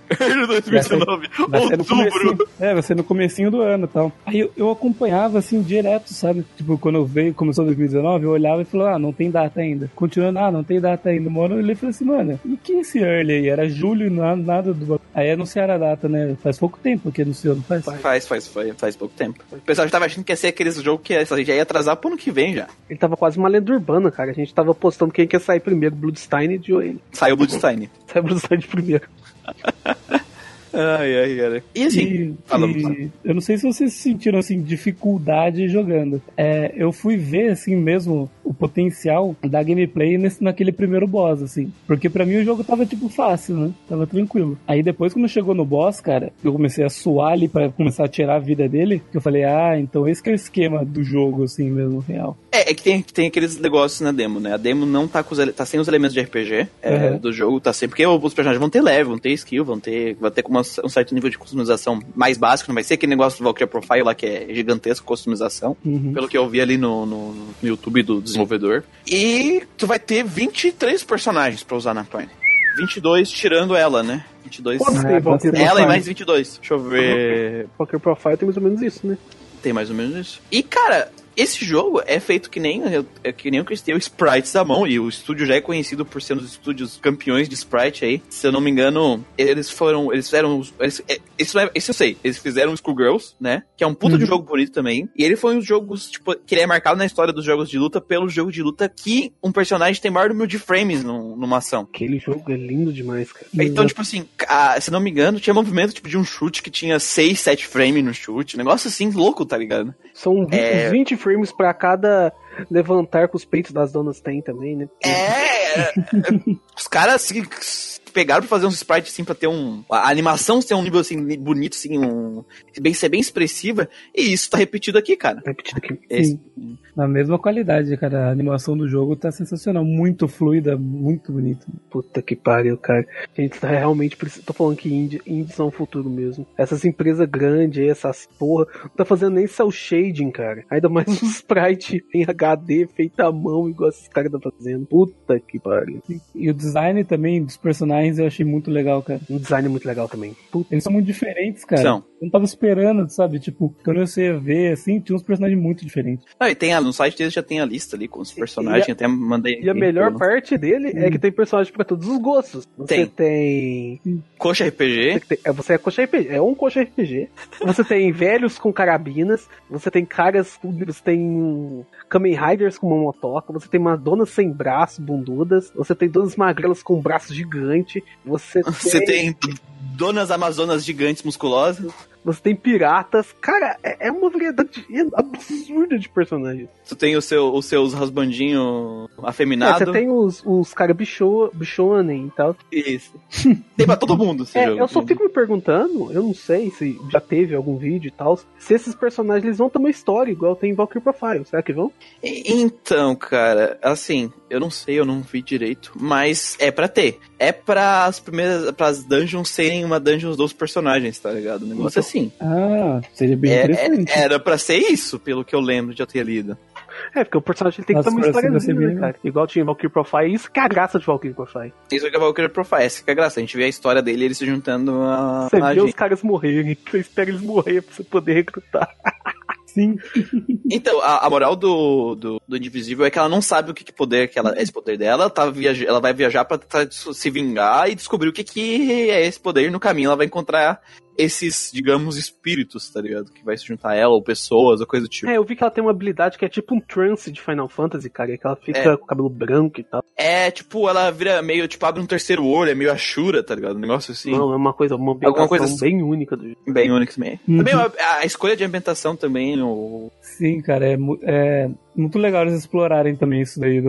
2019, Vai ser outubro. é, vai ser no comecinho do ano e tal. Aí eu, eu acompanhava, assim, direto, sabe? Tipo, quando eu veio, começou 2019, eu olhava e falava, ah, não tem data ainda. Continuando, ah, não tem data ainda. Hora eu olhei e falei assim, mano, e que é esse early aí? Era julho e nada, nada do... Aí anunciaram a data, né? Faz pouco tempo que anunciou, não faz? Faz, faz, faz, faz pouco tempo. O pessoal já tava achando que ia ser aquele jogo que já ia atrasar pro ano que vem já. Ele tava quase uma lenda urbana, cara. A gente tava postando quem quer sair primeiro, Bloodstein e Joel. Saiu o Bloodstein. Sai Bloodstein primeiro. Ai, ai, cara. E assim, E- e eu não sei se vocês sentiram assim dificuldade jogando. É, eu fui ver assim mesmo o potencial da gameplay nesse, naquele primeiro boss assim, porque pra mim o jogo tava tipo fácil, né? Tava tranquilo. Aí depois quando chegou no boss, cara, eu comecei a suar ali para começar a tirar a vida dele, que eu falei: "Ah, então esse que é o esquema do jogo assim mesmo, real". É, é que tem, tem aqueles negócios na demo, né? A demo não tá, com os, tá sem os elementos de RPG é, Uhum. do jogo, tá sem. Porque os personagens vão ter level, vão ter skill, vão ter. Vai ter com uma- um certo nível de customização mais básico, não vai ser aquele negócio do Valkyria Profile lá que é gigantesco, customização. Uhum. Pelo que eu vi ali no, no, no YouTube do desenvolvedor. E tu vai ter 23 personagens pra usar na Prime. 22 tirando ela, né? 22. Quantos Ah, tem pode ser Valkyrie Ela e Profile? mais 22. Deixa eu ver. Valkyrie Profile tem mais ou menos isso, né? Tem mais ou menos isso. E, cara, esse jogo é feito que nem, é que nem o Chris tem o sprites à mão, e o estúdio já é conhecido por ser um dos estúdios campeões de sprite aí. Se eu não me engano, eles foram. Eles fizeram. Eles, é, isso, é, isso eu sei. Eles fizeram Schoolgirls, né? Que é um puta de jogo bonito também. E ele foi um dos jogos, tipo, que ele é marcado na história dos jogos de luta pelo jogo de luta que um personagem tem maior número de frames num- numa ação. Aquele jogo é lindo demais, cara. Então, tipo assim, ah, se não me engano, tinha movimento tipo de um chute que tinha 6, 7 frames no chute. Negócio assim, louco, tá ligado? São 20, É. uns 20 frames pra cada levantar que os peitos das donas têm também, né? É, os caras assim, pegaram pra fazer uns sprites assim pra ter um. A animação ter um nível assim bonito, assim, um. Bem, ser bem expressiva. E isso tá repetido aqui, cara. Repetido aqui. Esse- Na mesma qualidade, cara. A animação do jogo tá sensacional, muito fluida, muito bonita. Puta que pariu, cara. A gente tá realmente. Tô falando que indie, indie são o futuro mesmo. Essas empresas grandes aí, essas porra, não tá fazendo nem cel shading, cara. Ainda mais um sprite em HD feito à mão, igual esses caras tá fazendo. Puta que pariu. E o design também dos personagens eu achei muito legal, cara. Um design muito legal também. Puta. Eles são muito diferentes, cara. São. Eu não tava esperando, sabe? Tipo, quando você ia ver, assim, tinha uns personagens muito diferentes. Ah, e tem a, no site deles já tem a lista ali com os personagens, E a- até mandei. E a melhor pelo- parte dele é Hum. que tem personagem pra todos os gostos. Você Tem. tem Coxa RPG. Você, tem- é, você é coxa RPG, é um coxa RPG. Você tem velhos com carabinas, você tem caras, você tem um Kamen Riders com uma motoca, você tem Madonas sem braço, bundudas, você tem donas magrelas com um braço gigante, você tem... Você tem donas amazonas gigantes musculosas. Você tem piratas. Cara, é, é uma variedade absurda de personagens. Você tem o seu, os seus rasbandinhos É, afeminados. você tem os, os caras bicho, bichonem e tal. Isso. tem pra todo mundo esse É, jogo. eu só fico me perguntando, eu não sei se já teve algum vídeo e tal, se esses personagens eles vão ter uma história igual tem em Valkyrie Profile. Será que vão? Então, cara, assim, eu não sei, eu não vi direito, mas é pra ter. É para as primeiras, para as dungeons serem uma dungeon dos personagens, tá ligado? O negócio é assim. Ah, seria bem É- interessante. é- era pra ser isso, pelo que eu lembro de eu ter lido. É, porque o personagem tem que ter uma bem né, cara? Igual tinha Valkyrie Profile, isso que é a graça de Valkyrie Profile. Isso é que a Valkyrie Profile, essa que é a graça. A gente vê a história dele ele se juntando a, Você a vê os gente. caras morrerem, você espera eles morrerem pra você poder recrutar. Sim. Então, a, a moral do, do, do Indivisível é que ela não sabe o que, que poder que ela, esse poder dela, ela, tá viaja, ela vai viajar pra tentar se vingar e descobrir o que, que é esse poder. E no caminho ela vai encontrar esses, digamos, espíritos, tá ligado? Que vai se juntar a ela, ou pessoas, ou coisa do tipo. É, eu vi que ela tem uma habilidade que é tipo um trance de Final Fantasy, cara, que ela fica É. com o cabelo branco e tal. É, tipo, ela vira meio, tipo, abre um terceiro olho, é meio Ashura, tá ligado? Um negócio assim. Não, é uma coisa, uma Alguma ambientação coisa assim. bem única do jogo. Bem Onyx também. Uhum. Também a, a escolha de ambientação também, o... Sim, cara, é, é muito legal eles explorarem também isso daí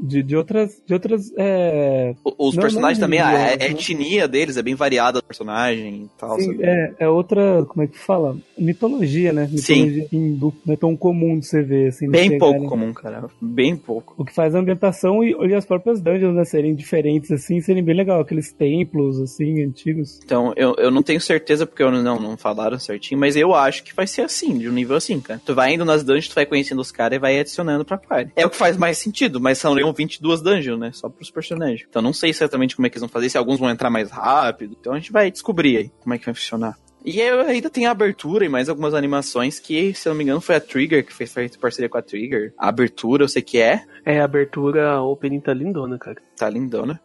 de, de outras. De outras é, os Não, personagens não também, a, a etnia deles é bem variada do personagem e tal. sim, é, é outra. Como é que fala? Mitologia, né? Sim. Mitologia hindu. Não é tão comum de você ver, assim. Bem pegarem- pouco comum, cara. Bem pouco. O que faz a ambientação e, e as próprias dungeons, né, serem diferentes, assim, serem bem legal. Aqueles templos, assim, antigos. Então, eu, eu não tenho certeza porque eu não, não falaram certinho, mas eu acho que vai ser assim, de um nível assim, cara. Tu vai indo nas dungeons, tu vai conhecendo os caras e vai adicionando pra party. É o que faz mais sentido, mas são 22 dungeons, né? Só pros personagens. Então não sei exatamente como é que eles vão fazer, se alguns vão entrar mais rápido. Então a gente vai descobrir aí como é que vai funcionar. E ainda tem a abertura e mais algumas animações que, se eu não me engano, foi a Trigger que fez fez parceria com a Trigger. A abertura eu sei que é, É, a abertura opening tá lindona, cara. tá lindona.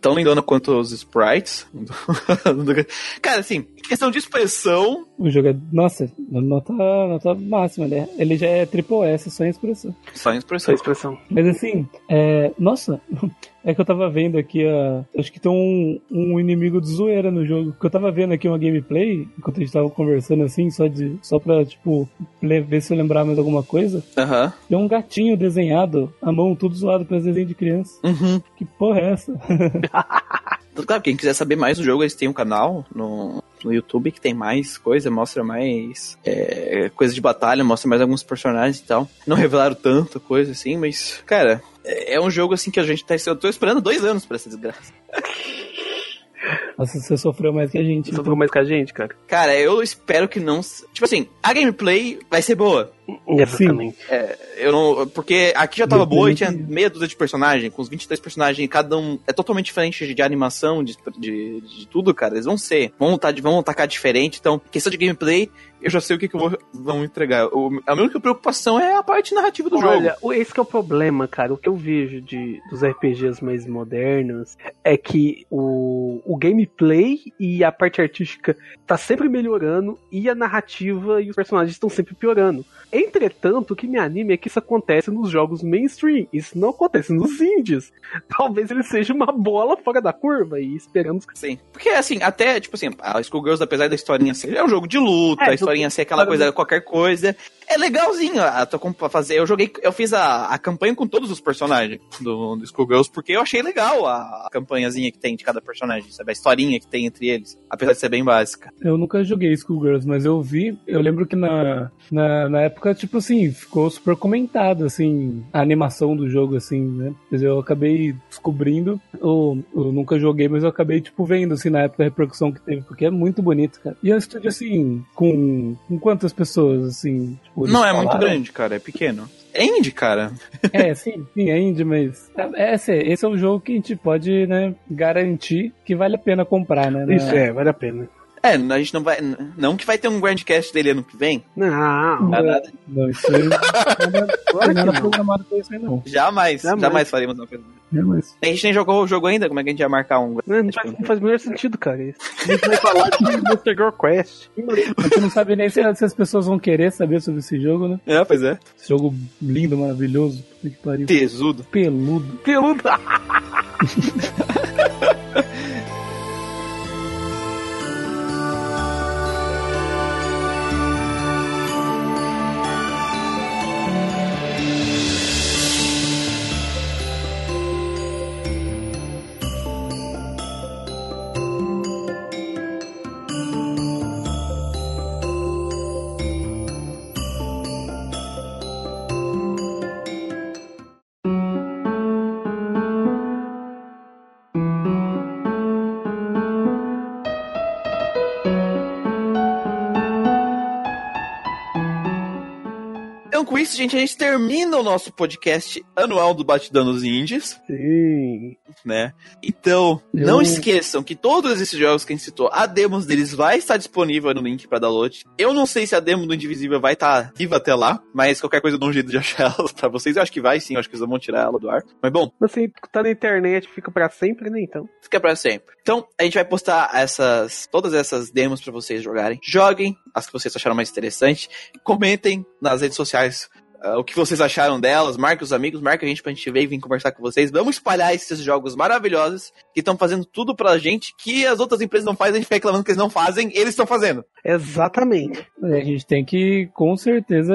Tão lindona quanto os sprites. Cara, assim, questão de expressão, O jogo é. Nossa, nota, nota máxima, né? Ele já é triple S, só em expressão. só em expressão. expressão. Mas assim, é, nossa, é que eu tava vendo aqui, a, acho que tem um, um inimigo de zoeira no jogo. Que eu tava vendo aqui uma gameplay, enquanto a gente tava conversando assim, só, de, só pra, tipo, ver se eu lembrar mais alguma coisa. Aham. Tem um gatinho desenhado, a mão tudo zoado pra desenho de criança. Uhum. Que porra é essa? Então, Claro, quem quiser saber mais do jogo, eles têm um canal no, no YouTube que tem mais coisa, mostra mais é, coisa de batalha, mostra mais alguns personagens e tal. Não revelaram tanta coisa assim, mas, cara, é é um jogo assim que a gente tá. Eu tô esperando dois anos pra essa desgraça. Nossa, você sofreu mais que a gente. Você sofreu mais que a gente, cara. Cara, eu espero que não. Tipo assim, a gameplay vai ser boa. Exatamente. Eu não, porque aqui já tava boa e tinha meia dúzia de personagens, com os 23 personagens, cada um é totalmente diferente de, de animação, de, de, de tudo, cara. Eles vão ser, vão, tá, vão atacar diferente. Então, questão de gameplay, eu já sei o que, que eu vou, vão entregar. O, a minha única preocupação é a parte narrativa do Olha, jogo. o- esse que é o problema, cara. O que eu vejo de, dos RPGs mais modernos é que o, o gameplay e a parte artística tá sempre melhorando e a narrativa e os personagens estão sempre piorando. Entretanto, o que me anima é que isso acontece nos jogos mainstream. Isso não acontece nos indies. Talvez ele seja uma bola fora da curva e esperamos que Sim. Porque, assim, até, tipo assim, a Schoolgirls, apesar da historinha ser. É um jogo de luta, É, a historinha ser aquela coisa, qualquer coisa. É legalzinho. A, com- pra fazer. Eu joguei. Eu fiz a, a campanha com todos os personagens do, do Schoolgirls, porque eu achei legal a, a campanhazinha que tem de cada personagem, sabe? A historinha que tem entre eles. Apesar de ser bem básica. Eu nunca joguei Schoolgirls, mas eu vi, eu lembro que na, na, na época, tipo assim, ficou super comentado, assim, a animação do jogo, assim, né? Eu acabei descobrindo, eu, eu nunca joguei, mas eu acabei, tipo, vendo, assim, na época a repercussão que teve, porque é muito bonito, cara. E é um assim, com, com quantas pessoas, assim? Tipo, Não é muito grande, cara. É pequeno. É indie, cara. É, sim, sim, é indie, mas é, esse, esse é um jogo que a gente pode, né, garantir que vale a pena comprar, né? na- isso é, vale a pena. É, a gente não vai. Não que vai ter um Grandcast dele ano que vem. Não, Não é nada. Não, isso aí não que nada programado pra isso aí, não. Jamais, Jamais. jamais, faremos uma coisa. Jamais. A gente nem jogou o jogo ainda, como é que a gente ia marcar um. Não, não faz, não faz o menor sentido, cara. Isso. A gente vai falar de Monster Girl Quest. A gente não sabe nem se, se as pessoas vão querer saber sobre esse jogo, né? É, pois é. Esse jogo lindo, maravilhoso. Puta que pariu. Tesudo. Peludo. Peludo. isso, gente, a gente termina o nosso podcast anual do Batidão dos Indies, Sim. né? Então, Eu- não esqueçam que todos esses jogos que a gente citou, a demos deles vai estar disponível no link para download. Eu não sei se a demo do Indivisível vai estar viva até lá, mas qualquer coisa eu dou um jeito de achar ela pra vocês. Eu acho que vai sim, eu acho que eles vão tirar ela do ar. Mas bom, Você tá na internet, fica pra sempre, né, então? fica pra sempre. Então, a gente vai postar essas, todas essas demos pra vocês jogarem. Joguem as que vocês acharam mais interessante. Comentem nas redes sociais ah, o que vocês acharam delas. Marque os amigos, marque a gente pra gente ver e vir conversar com vocês. Vamos espalhar esses jogos maravilhosos que estão fazendo tudo pra gente que as outras empresas não fazem. A gente fica reclamando que eles não fazem, eles estão fazendo. Exatamente. É, A gente tem que, com certeza,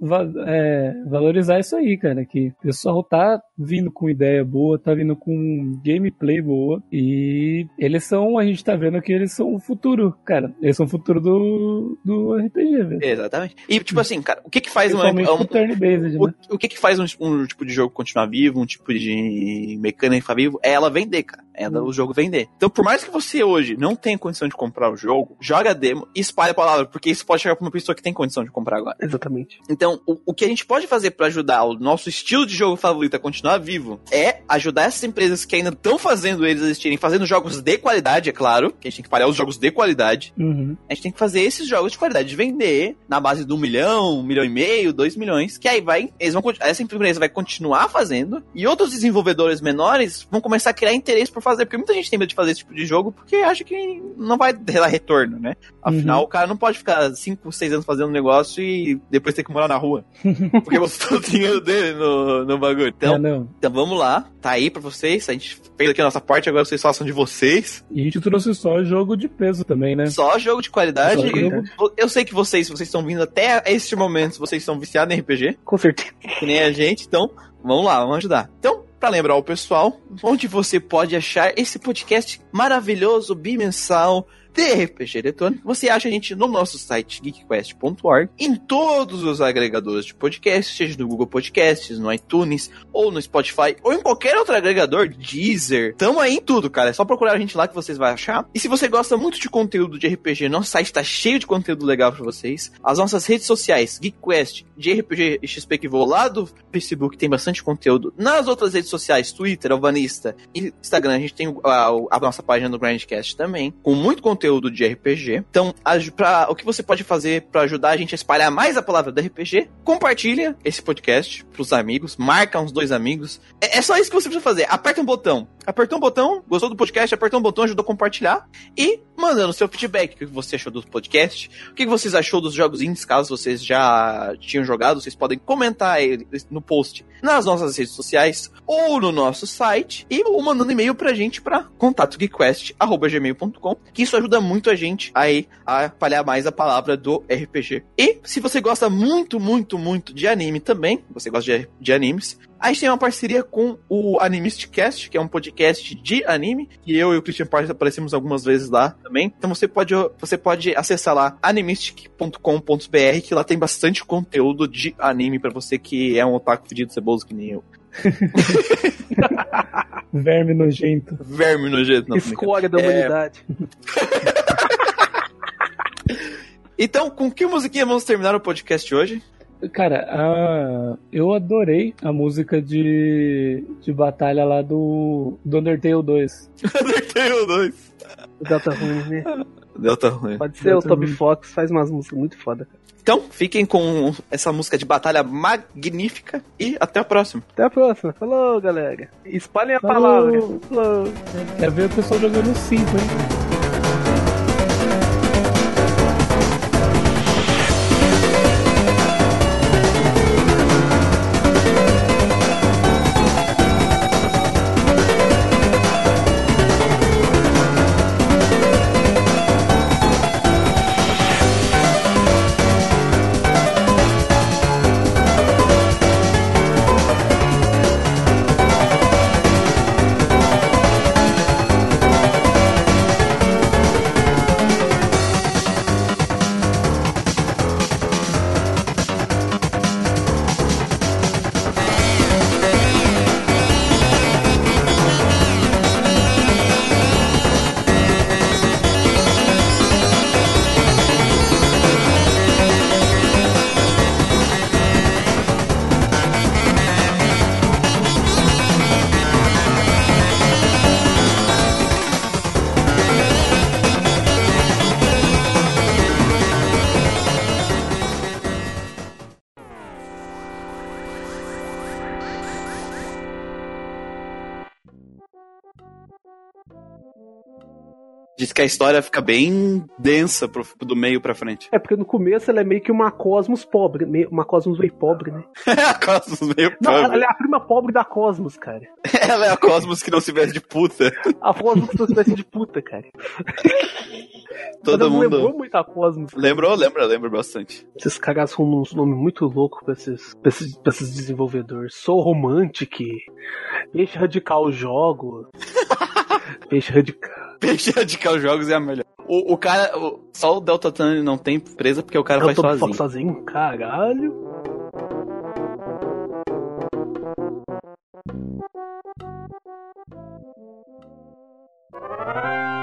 va- é, valorizar isso aí, cara. Que o pessoal tá vindo com ideia boa, tá vindo com gameplay boa. E eles são, a gente tá vendo que eles são o futuro, cara. Eles são o futuro do, do RPG, velho. Exatamente. E, tipo assim, cara, o que que faz uma, Principalmente turn-based, O, né? o que que faz um, um tipo de jogo continuar vivo, um tipo de mecânica ficar vivo? É ela vender, cara. É Hum. o jogo vender. Então, por mais que você hoje não tenha condição de comprar o jogo, joga a demo e espalha a palavra, porque isso pode chegar pra uma pessoa que tem condição de comprar agora. Exatamente. Então, o, o que a gente pode fazer pra ajudar o nosso estilo de jogo favorito a continuar vivo é ajudar essas empresas que ainda estão fazendo eles existirem, fazendo jogos de qualidade, é claro, que a gente tem que parar os jogos de qualidade, Uhum. a gente tem que fazer esses jogos de qualidade, de vender na base de um milhão, um milhão e meio, dois milhões, que aí vai, eles vão, essa empresa vai continuar fazendo, e outros desenvolvedores menores vão começar a criar interesse por fazer, porque muita gente tem medo de fazer esse tipo de jogo, porque acha que não vai dar retorno, né? Afinal, Uhum. o cara não pode ficar 5, 6 anos fazendo um negócio e depois ter que morar na rua. porque você tá o dinheiro dele no, no bagulho. Então, É, não. então vamos lá, tá aí pra vocês, a gente fez aqui a nossa parte, agora vocês façam de vocês. E a gente trouxe só jogo de peso também, né? Só jogo de qualidade. Jogo. Eu, eu sei que vocês, vocês estão vindo até este momento, vocês estão viciados em RPG, Com certeza. que nem a gente, então vamos lá, vamos ajudar. Então, pra lembrar o pessoal, onde você pode achar esse podcast maravilhoso, bimensal, de RPG eletrônico, você acha a gente no nosso site geekquest.org, em todos os agregadores de podcast, seja no Google Podcasts, no iTunes, ou no Spotify, ou em qualquer outro agregador, Deezer. Tamo aí em tudo, cara. É só procurar a gente lá que vocês vão achar. E se você gosta muito de conteúdo de RPG, nosso site tá cheio de conteúdo legal pra vocês. As nossas redes sociais, GeekQuest, de RPG XP que vou lá do Facebook, tem bastante conteúdo. Nas outras redes sociais, Twitter, Alvanista e Instagram, a gente tem a, a nossa página do Grandcast também, com muito conteúdo de RPG. Então, pra, o que você pode fazer pra ajudar a gente a espalhar mais a palavra do RPG? Compartilha esse podcast pros amigos, marca uns dois amigos. É, é só isso que você precisa fazer. Aperta um botão. Apertou um botão, gostou do podcast, apertou um botão, ajudou a compartilhar. E mandando seu feedback. O que você achou do podcast? O que vocês achou dos jogos indies, caso vocês já tinham jogado? Vocês podem comentar no post nas nossas redes sociais ou no nosso site e mandando e-mail pra gente pra contatogeekquest.gmail.com que isso ajuda muito a gente aí a espalhar mais a palavra do RPG. E se você gosta muito, muito, muito de anime também, você gosta de, de animes, a gente tem uma parceria com o Animistcast, que é um podcast de anime, e eu e o Christian Partes aparecemos algumas vezes lá também. Então você pode, você pode acessar lá animistic.com.br, que lá tem bastante conteúdo de anime pra você que é um otaku fedido ceboso que nem eu. Verme nojento. Verme nojento. não, tô brincando. Escória da É. humanidade. Então, com que musiquinha vamos terminar o podcast hoje? Cara, a- eu adorei a música de, de batalha lá do, do Undertale 2. Undertale 2. Data ruim, né? Deltarune. Pode ser, o. Toby Fox faz umas músicas muito foda. cara. Então, fiquem com essa música de batalha magnífica e até a próxima. Até a próxima. Falou, galera. Espalhem a Falou. palavra. Falou. Quer ver o pessoal jogando 5, hein? Que a história fica bem densa pro, do meio pra frente. É porque no começo ela é meio que uma Cosmos pobre, meio- uma Cosmos meio pobre, né? a Cosmos meio Não, pobre. ela é a prima pobre da Cosmos, cara. Ela é a Cosmos que não se veste de puta. A Cosmos que espécie de puta, cara. Todo não mundo. lembrou muito a Cosmos. Lembrou? Lembra, lembra bastante. Esses caras arrumam uns nomes muito loucos pra esses, pra esses, pra esses desenvolvedores. Sou Romantic, Peixe Radical Jogo, Peixe Radical. RPG Radical Jogos é a melhor. O, o cara. O, só o Delta Thunder não tem presa porque o cara Delta faz sozinho. sozinho? Caralho. Thank